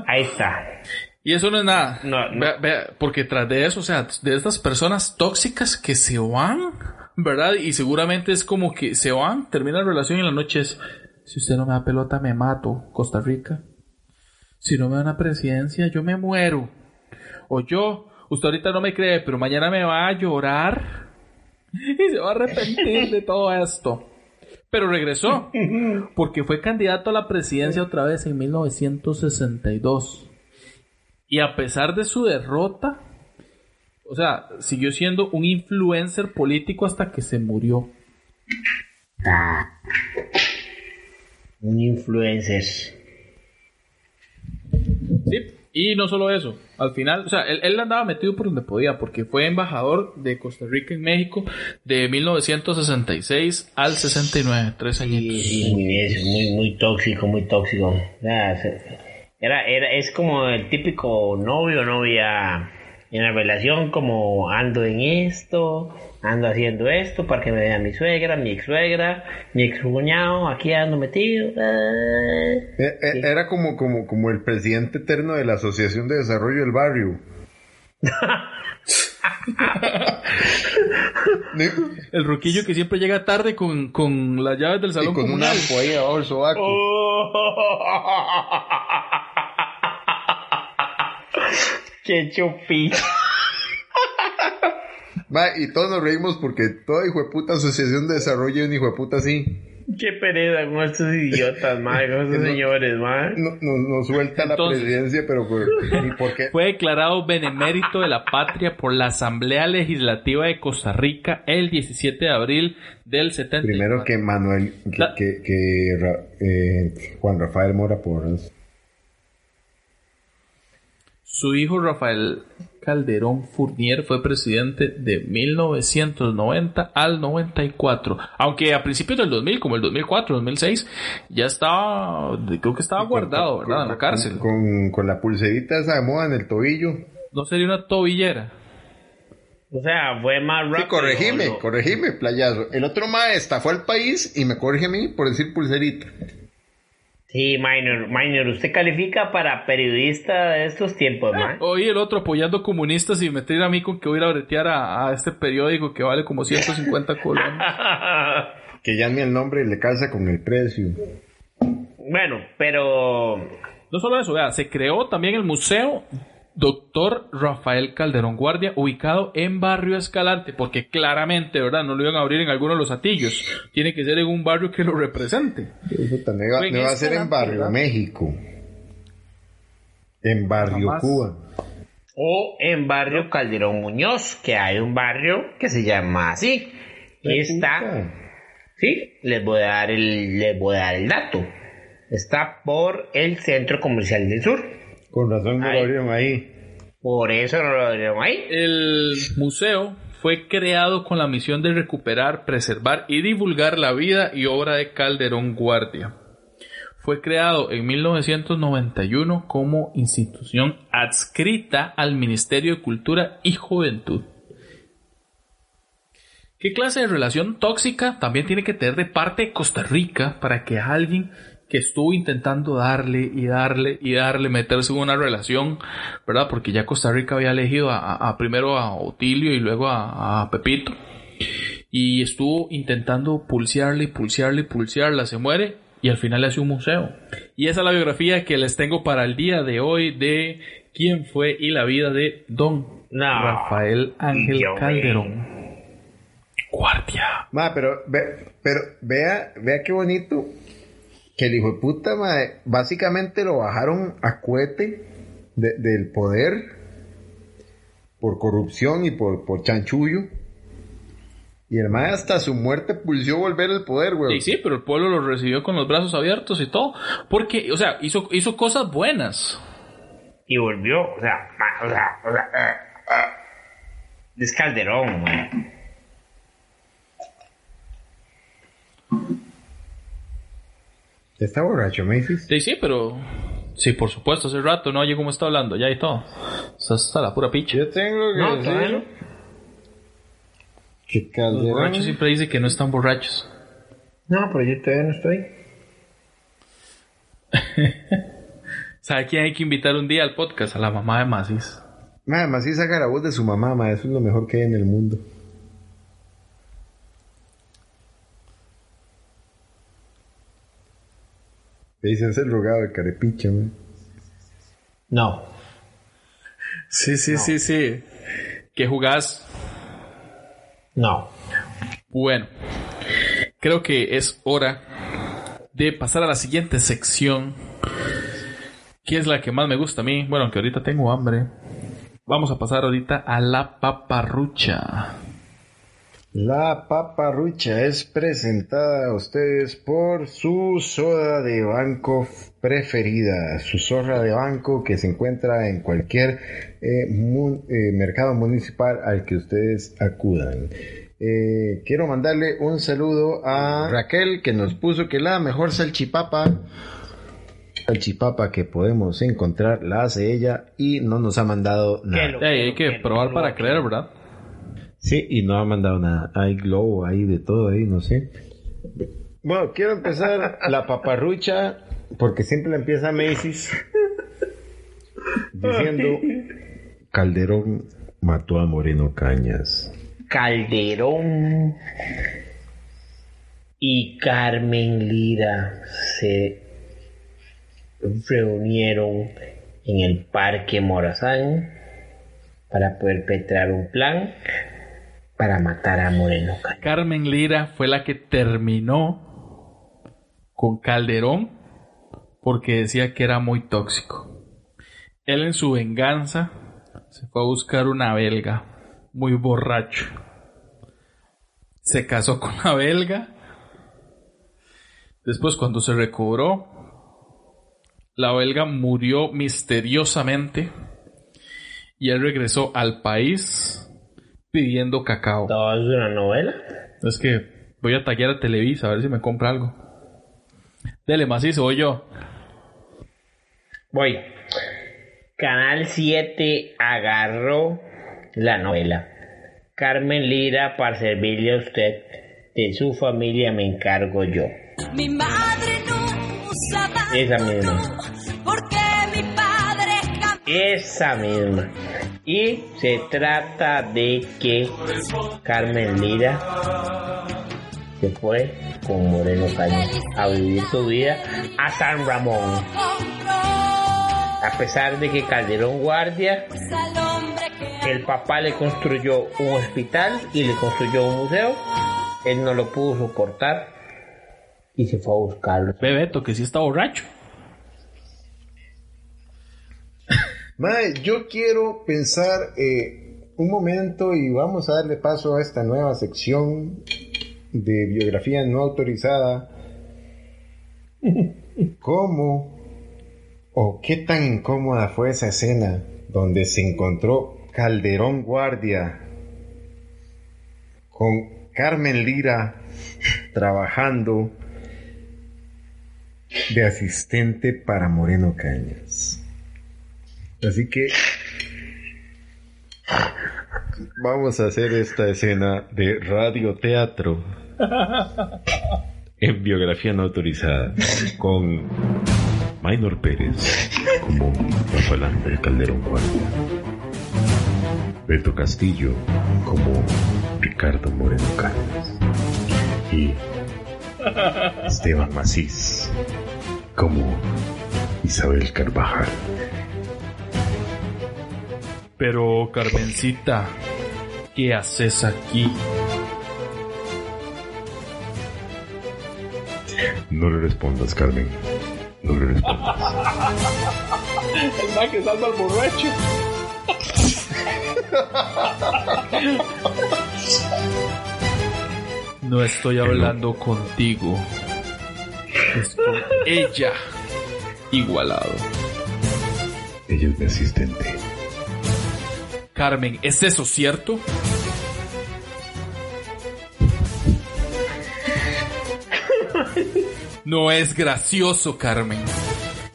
Ahí está. Y eso no es nada. No, no. Vea- vea, porque tras de eso, o sea, de estas personas tóxicas que se van, ¿verdad? Y seguramente es como que se van, termina la relación y en la noche es, si usted no me da pelota, me mato, Costa Rica. Si no me da una presidencia, yo me muero. O yo, usted ahorita no me cree, pero mañana me va a llorar y se va a arrepentir de todo esto. Pero regresó, porque fue candidato a la presidencia otra vez en 1962. Y a pesar de su derrota, o sea, siguió siendo un influencer político hasta que se murió. Un influencer. Sí, y no solo eso, al final, o sea, él, él andaba metido por donde podía, porque fue embajador de Costa Rica en México de 1966 al 69, tres añitos. Sí, sí, es muy, muy tóxico, muy tóxico. Se- Era, era, es como el típico novio o novia en la relación, como ando en esto, ando haciendo esto para que me vea mi suegra, mi ex suegra, mi ex cuñado, aquí ando metido. ah. Eh, eh, Era como, como, como el presidente eterno de la Asociación de Desarrollo del Barrio. El roquillo que siempre llega tarde con, con las llaves del y salón con un comunal. ampo ahí abajo el sobaco. ¡Qué chupi! Ma, y todos nos reímos porque toda hijo de puta asociación de desarrollo es un hijo de puta así. ¡Qué pereza con estos idiotas, madre! Con estos señores, madre. No, no- nos suelta Entonces- la presidencia, pero por, ¿y por qué? Fue declarado benemérito de la patria por la Asamblea Legislativa de Costa Rica el 17 de abril del 70. Primero que Manuel, que, La- que, que Ra- eh, Juan Rafael Mora Porras. Su hijo Rafael Calderón Fournier fue presidente de 1990 al 94. Aunque a principios del 2000, como el 2004, 2006, ya estaba, creo que estaba guardado, ¿verdad? En la cárcel. Con, con la pulserita esa de moda en el tobillo. No sería una tobillera. O sea, fue más rápido. Sí, corregime, ¿no? corregime, playazo. El otro mae estafó al país y me corrige a mí por decir pulserita. Sí, Minor, Minor, usted califica para periodista de estos tiempos, man. Hoy el otro apoyando comunistas y meter a mí con que voy a ir a bretear a, a este periódico que vale como 150 colones. Que ya ni el nombre le calza con el precio. bueno, pero No solo eso, vea, se creó también el Museo Doctor Rafael Calderón Guardia, ubicado en Barrio Escalante, porque claramente, ¿verdad? No lo iban a abrir en alguno de los atillos. Tiene que ser en un barrio que lo represente. Puta, me va, va a hacer en Barrio ¿verdad? México. En Barrio Jamás. Cuba. o en barrio Calderón Muñoz, que hay un barrio que se llama así. Y está, Puta. sí, les voy a dar el, les voy a dar el dato. Está por el Centro Comercial del Sur. Con razón no Ay. lo abrieron ahí. Por eso no lo abrieron ahí. El museo fue creado con la misión de recuperar, preservar y divulgar la vida y obra de Calderón Guardia. Fue creado en 1991 como institución adscrita al Ministerio de Cultura y Juventud. ¿Qué clase de relación tóxica también tiene que tener de parte de Costa Rica para que alguien que estuvo intentando darle y darle y darle, meterse en una relación, ¿verdad? Porque ya Costa Rica había elegido a, a- a primero a Otilio y luego a, a Pepito. Y estuvo intentando pulsearle y pulsearle y pulsearla, se muere y al final le hace un museo. Y esa es la biografía que les tengo para el día de hoy de quién fue y la vida de Don No. Rafael Ángel. Calderón. Guardia. Ma, pero, ve- pero vea, vea qué bonito que el hijo de puta, ma, básicamente lo bajaron a cohete de- del poder por corrupción y por, por chanchullo. Y el mae hasta su muerte pulsó volver al poder, güey. Sí, sí, pero el pueblo lo recibió con los brazos abiertos y todo. Porque, o sea, hizo, hizo cosas buenas. Y volvió, o sea, ma- o sea, o sea, eh, eh, es Calderón, man. Está borracho, Macy's. Sí, sí, pero... Sí, por supuesto, hace rato, no oye cómo está hablando, ya y todo. Está la pura picha. Yo tengo que No, decir no. que Los Calderón... borrachos siempre dicen que no están borrachos. No, pero yo todavía no estoy. ¿Sabe quién hay que invitar un día al podcast? A la mamá de Macis. Ma, además sí saca la voz de su mamá, ma, eso es lo mejor que hay en el mundo. Le dicen ser rogado de carepicha. No. Sí, sí, sí, sí. ¿Qué jugás? No. Bueno, creo que es hora de pasar a la siguiente sección ¿Qué es la que más me gusta a mí? Bueno, aunque ahorita tengo hambre. Vamos a pasar ahorita a la paparrucha. La paparrucha es presentada a ustedes por su soda de banco preferida, su zorra de banco que se encuentra en cualquier eh, mu- eh, mercado municipal al que ustedes acudan. Eh, quiero mandarle un saludo a Raquel que nos puso que la mejor salchipapa salchipapa que podemos encontrar la hace ella y no nos ha mandado nada. hay que probar para creer, ¿verdad? Sí, y no ha mandado nada. Hay globo ahí de todo ahí, no sé. Bueno, quiero empezar la paparrucha porque siempre la empieza Macy's diciendo Calderón mató a Moreno Cañas. Calderón y Carmen Lira se reunieron en el Parque Morazán para perpetrar un plan para matar a Moreno. Carmen Lira fue la que terminó con Calderón porque decía que era muy tóxico. Él en su venganza se fue a buscar una belga muy borracho. Se casó con la belga. Después cuando se recobró, la belga murió misteriosamente y él regresó al país pidiendo cacao. ¿Todo es una novela? Es que voy a tallar a Televisa a ver si me compra algo. Dele, macizo, voy yo. Voy. Canal 7 agarró la novela. Carmen Lira, para servirle a usted, de su familia me encargo yo. Mi madre no usaba Esa misma. porque mi padre Esa misma. Y se trata de que Carmen Lira se fue con Moreno Cañas a vivir su vida a San Ramón. A pesar de que Calderón Guardia, el papá le construyó un hospital y le construyó un museo, él no lo pudo soportar y se fue a buscarlo. Bebeto, que sí está borracho. Mae, yo quiero pensar eh, un momento y vamos a darle paso a esta nueva sección de biografía no autorizada. ¿Cómo o qué tan incómoda fue esa escena donde se encontró Calderón Guardia con Carmen Lira trabajando de asistente para Moreno Cañas? Así que vamos a hacer esta escena de radioteatro en biografía no autorizada con Maynor Pérez como Rafael Ángel Calderón Guardia, Beto Castillo como Ricardo Moreno Cañas y Esteban Macís como Isabel Carvajal. Pero, Carmencita, ¿qué haces aquí? No le respondas, Carmen. No le respondas. El man que salva al borracho. No estoy hablando contigo. Es con ella. Igualado. Ella es mi asistente. Carmen, ¿es eso cierto? No es gracioso, Carmen.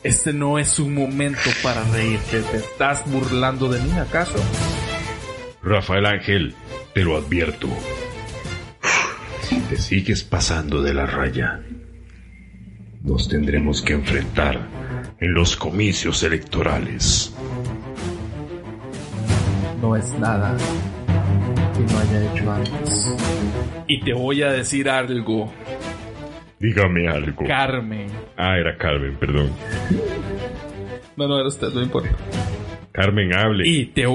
Este no es un momento para reírte. ¿Te estás burlando de mí, acaso? Rafael Ángel, te lo advierto. Si te sigues pasando de la raya, nos tendremos que enfrentar en los comicios electorales. No es nada que no haya hecho antes. Y te voy a decir algo, Dígame algo. Carmen. Ah, era Carmen, perdón. No, no, era usted, no importa. Carmen, hable. Y te,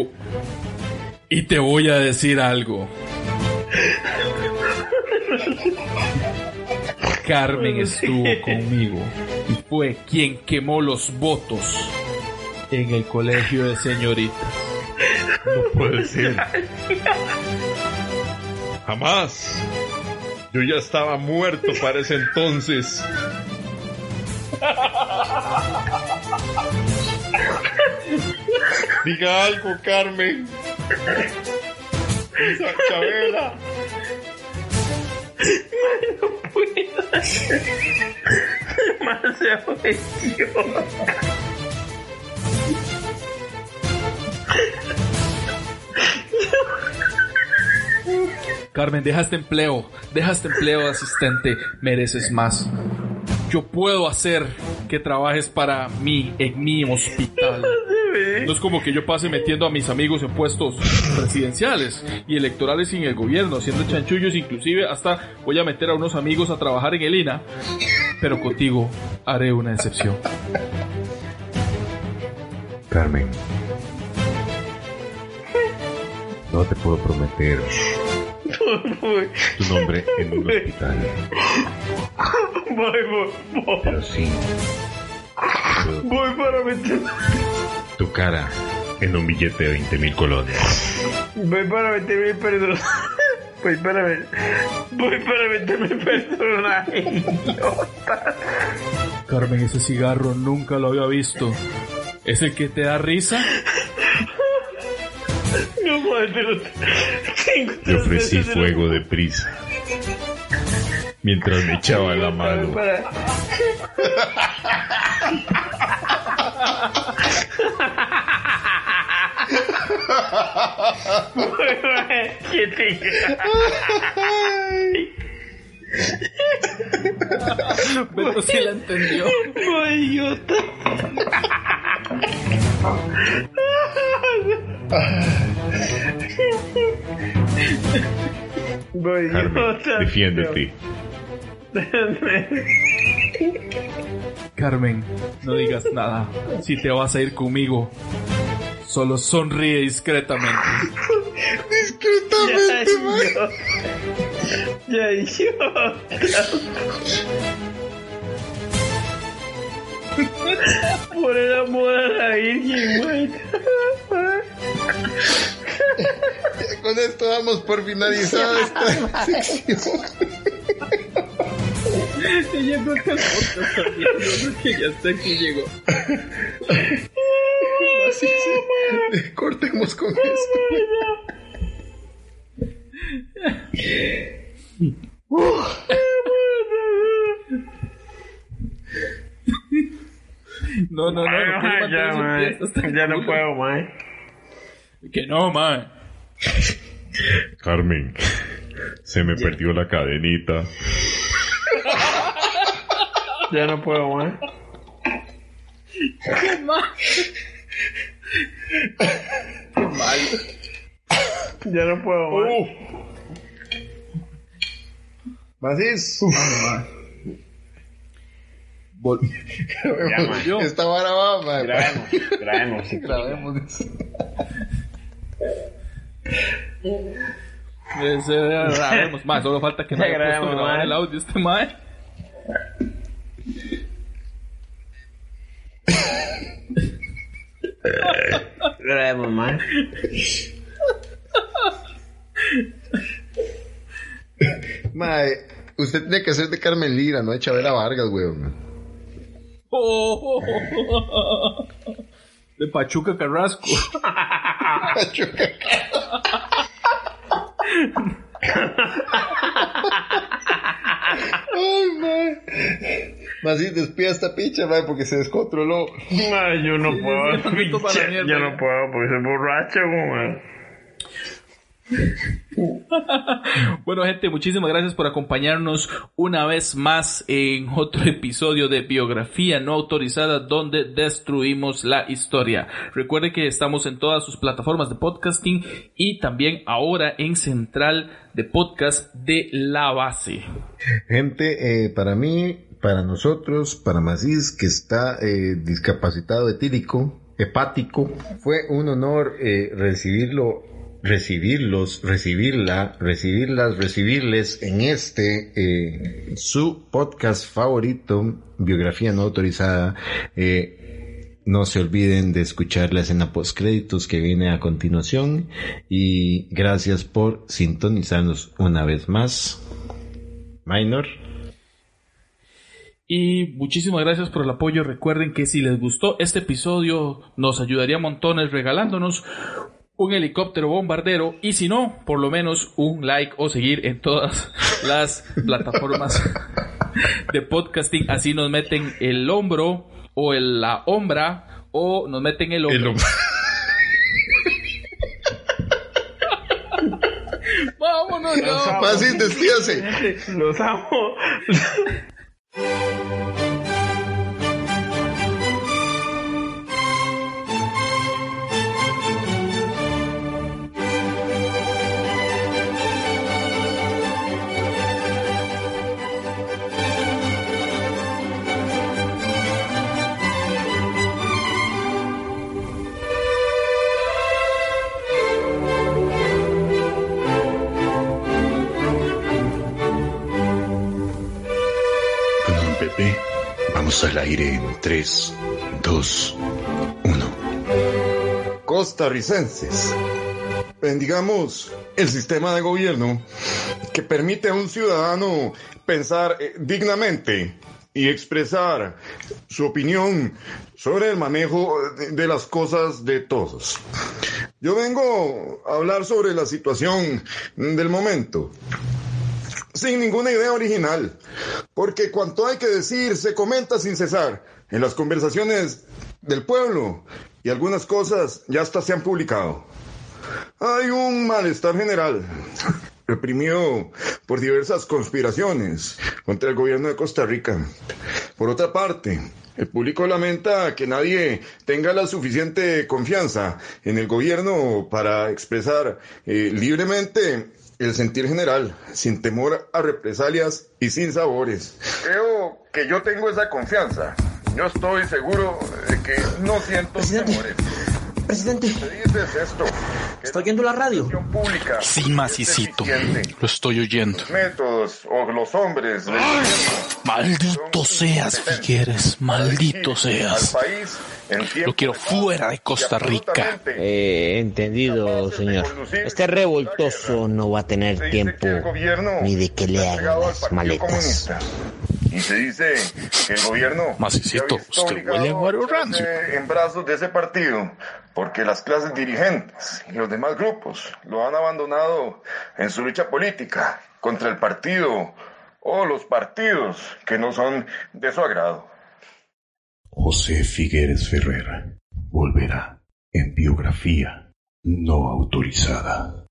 y te voy a decir algo. Carmen estuvo conmigo y fue quien quemó los votos En el colegio de señoritas. No puede ser. Jamás. Yo ya estaba muerto para ese entonces. Diga algo, Carmen. Esa Chabela. Más se ofendió. Carmen, deja este empleo. Deja este empleo de asistente. Mereces más. Yo puedo hacer que trabajes para mí en mi hospital. No es como que yo pase metiendo a mis amigos en puestos presidenciales y electorales sin el gobierno, haciendo chanchullos, inclusive hasta voy a meter a unos amigos a trabajar en el INA. Pero contigo haré una excepción. Carmen. No te puedo prometer tu nombre en un hospital, Voy, voy, voy, pero sí voy para meter, tu cara en un billete de 20 mil colonias. voy para meterme el perdón. Voy para ver, voy para meterme el personaje. idiota. Carmen, ese cigarro nunca lo había visto. ¿Es el que te da risa? No madre, te ofrecí fuego de prisa. Mientras me echaba la mano. Para- ¿Qué te Pero sí la entendió. Idiota. Voy, Carmen, defiéndete. Carmen, no digas nada. Si te vas a ir conmigo, solo sonríe discretamente. Ya, idiota. Por el amor a la Virgen, güey. Con esto damos por finalizada esta sección. Yo creo que el podcast también, yo creo que ya hasta aquí llegó. Así se- Cortemos con esto. No, no, no, no quiero mantener ya, man. Ya no puedo, man. Que no, man. Carmen, se me perdió la cadenita. Ya no puedo, man. Qué mal. Qué mal. Ya no puedo, man. Macís. Vol- man. Esta vara va, man. Grabemos, grabemos. sí. Grabemos. Grabemos. Más, solo falta que Ya haya puesto grabemos, grabar el audio este mae. Grabemos, man. Mae, usted tiene que ser de Carmen Lira, no de Chabela Vargas, weón. Oh, De Pachuca Carrasco. Ay, mae. Macís, despida esta picha, mae, porque se descontroló. Ay, yo no puedo. sí, mierda, yo no puedo porque soy borracho, man. Bueno, gente, muchísimas gracias por acompañarnos una vez más en otro episodio de Biografía No Autorizada donde destruimos la historia. Recuerde que estamos en todas sus plataformas de podcasting y también ahora en Central de Podcast de La Base. Gente, eh, para mí, para nosotros, para Macís, que está eh, discapacitado etílico, hepático, fue un honor eh, recibirlo, recibirlos, recibirla, recibirlas, recibirles en este, eh, su podcast favorito, Biografía No Autorizada. Eh, No se olviden de escuchar la escena post créditos que viene a continuación y gracias por sintonizarnos una vez más. Minor. Y muchísimas gracias por el apoyo. Recuerden que si les gustó este episodio, nos ayudaría montones regalándonos un helicóptero bombardero y si no, por lo menos un like o seguir en todas las plataformas de podcasting. Así nos meten el hombro o el- la hombra o nos meten el hombro. Vámonos, no. Fácil, despídase. Los amo. Al aire en 3, 2, 1. Costarricenses. Bendigamos el sistema de gobierno que permite a un ciudadano pensar eh, dignamente y expresar su opinión sobre el manejo de, de las cosas de todos. Yo vengo a hablar sobre la situación del momento sin ninguna idea original, porque cuanto hay que decir se comenta sin cesar en las conversaciones del pueblo y algunas cosas ya hasta se han publicado. Hay un malestar general, reprimido por diversas conspiraciones contra el gobierno de Costa Rica. Por otra parte, el público lamenta que nadie tenga la suficiente confianza en el gobierno para expresar eh, libremente el sentir general, sin temor a represalias y sin sabores. Creo que yo tengo esa confianza. Yo estoy seguro de que no siento Presidente. temores. Presidente, ¿Qué dices esto? ¿Está oyendo la radio? Sí, macicito. Lo estoy oyendo. Los métodos o los hombres del Maldito seas, Figueres. Maldito al seas. Lo quiero fuera de Costa Rica. Eh, entendido, señor. Este revoltoso no va a tener tiempo ni de que le hagan las maletas. Y se dice que el gobierno Macicito, usted obligado huele a rancio. en brazos de ese partido porque las clases dirigentes y los demás grupos lo han abandonado en su lucha política contra el partido o los partidos que no son de su agrado. José Figueres Ferrer volverá en biografía no autorizada.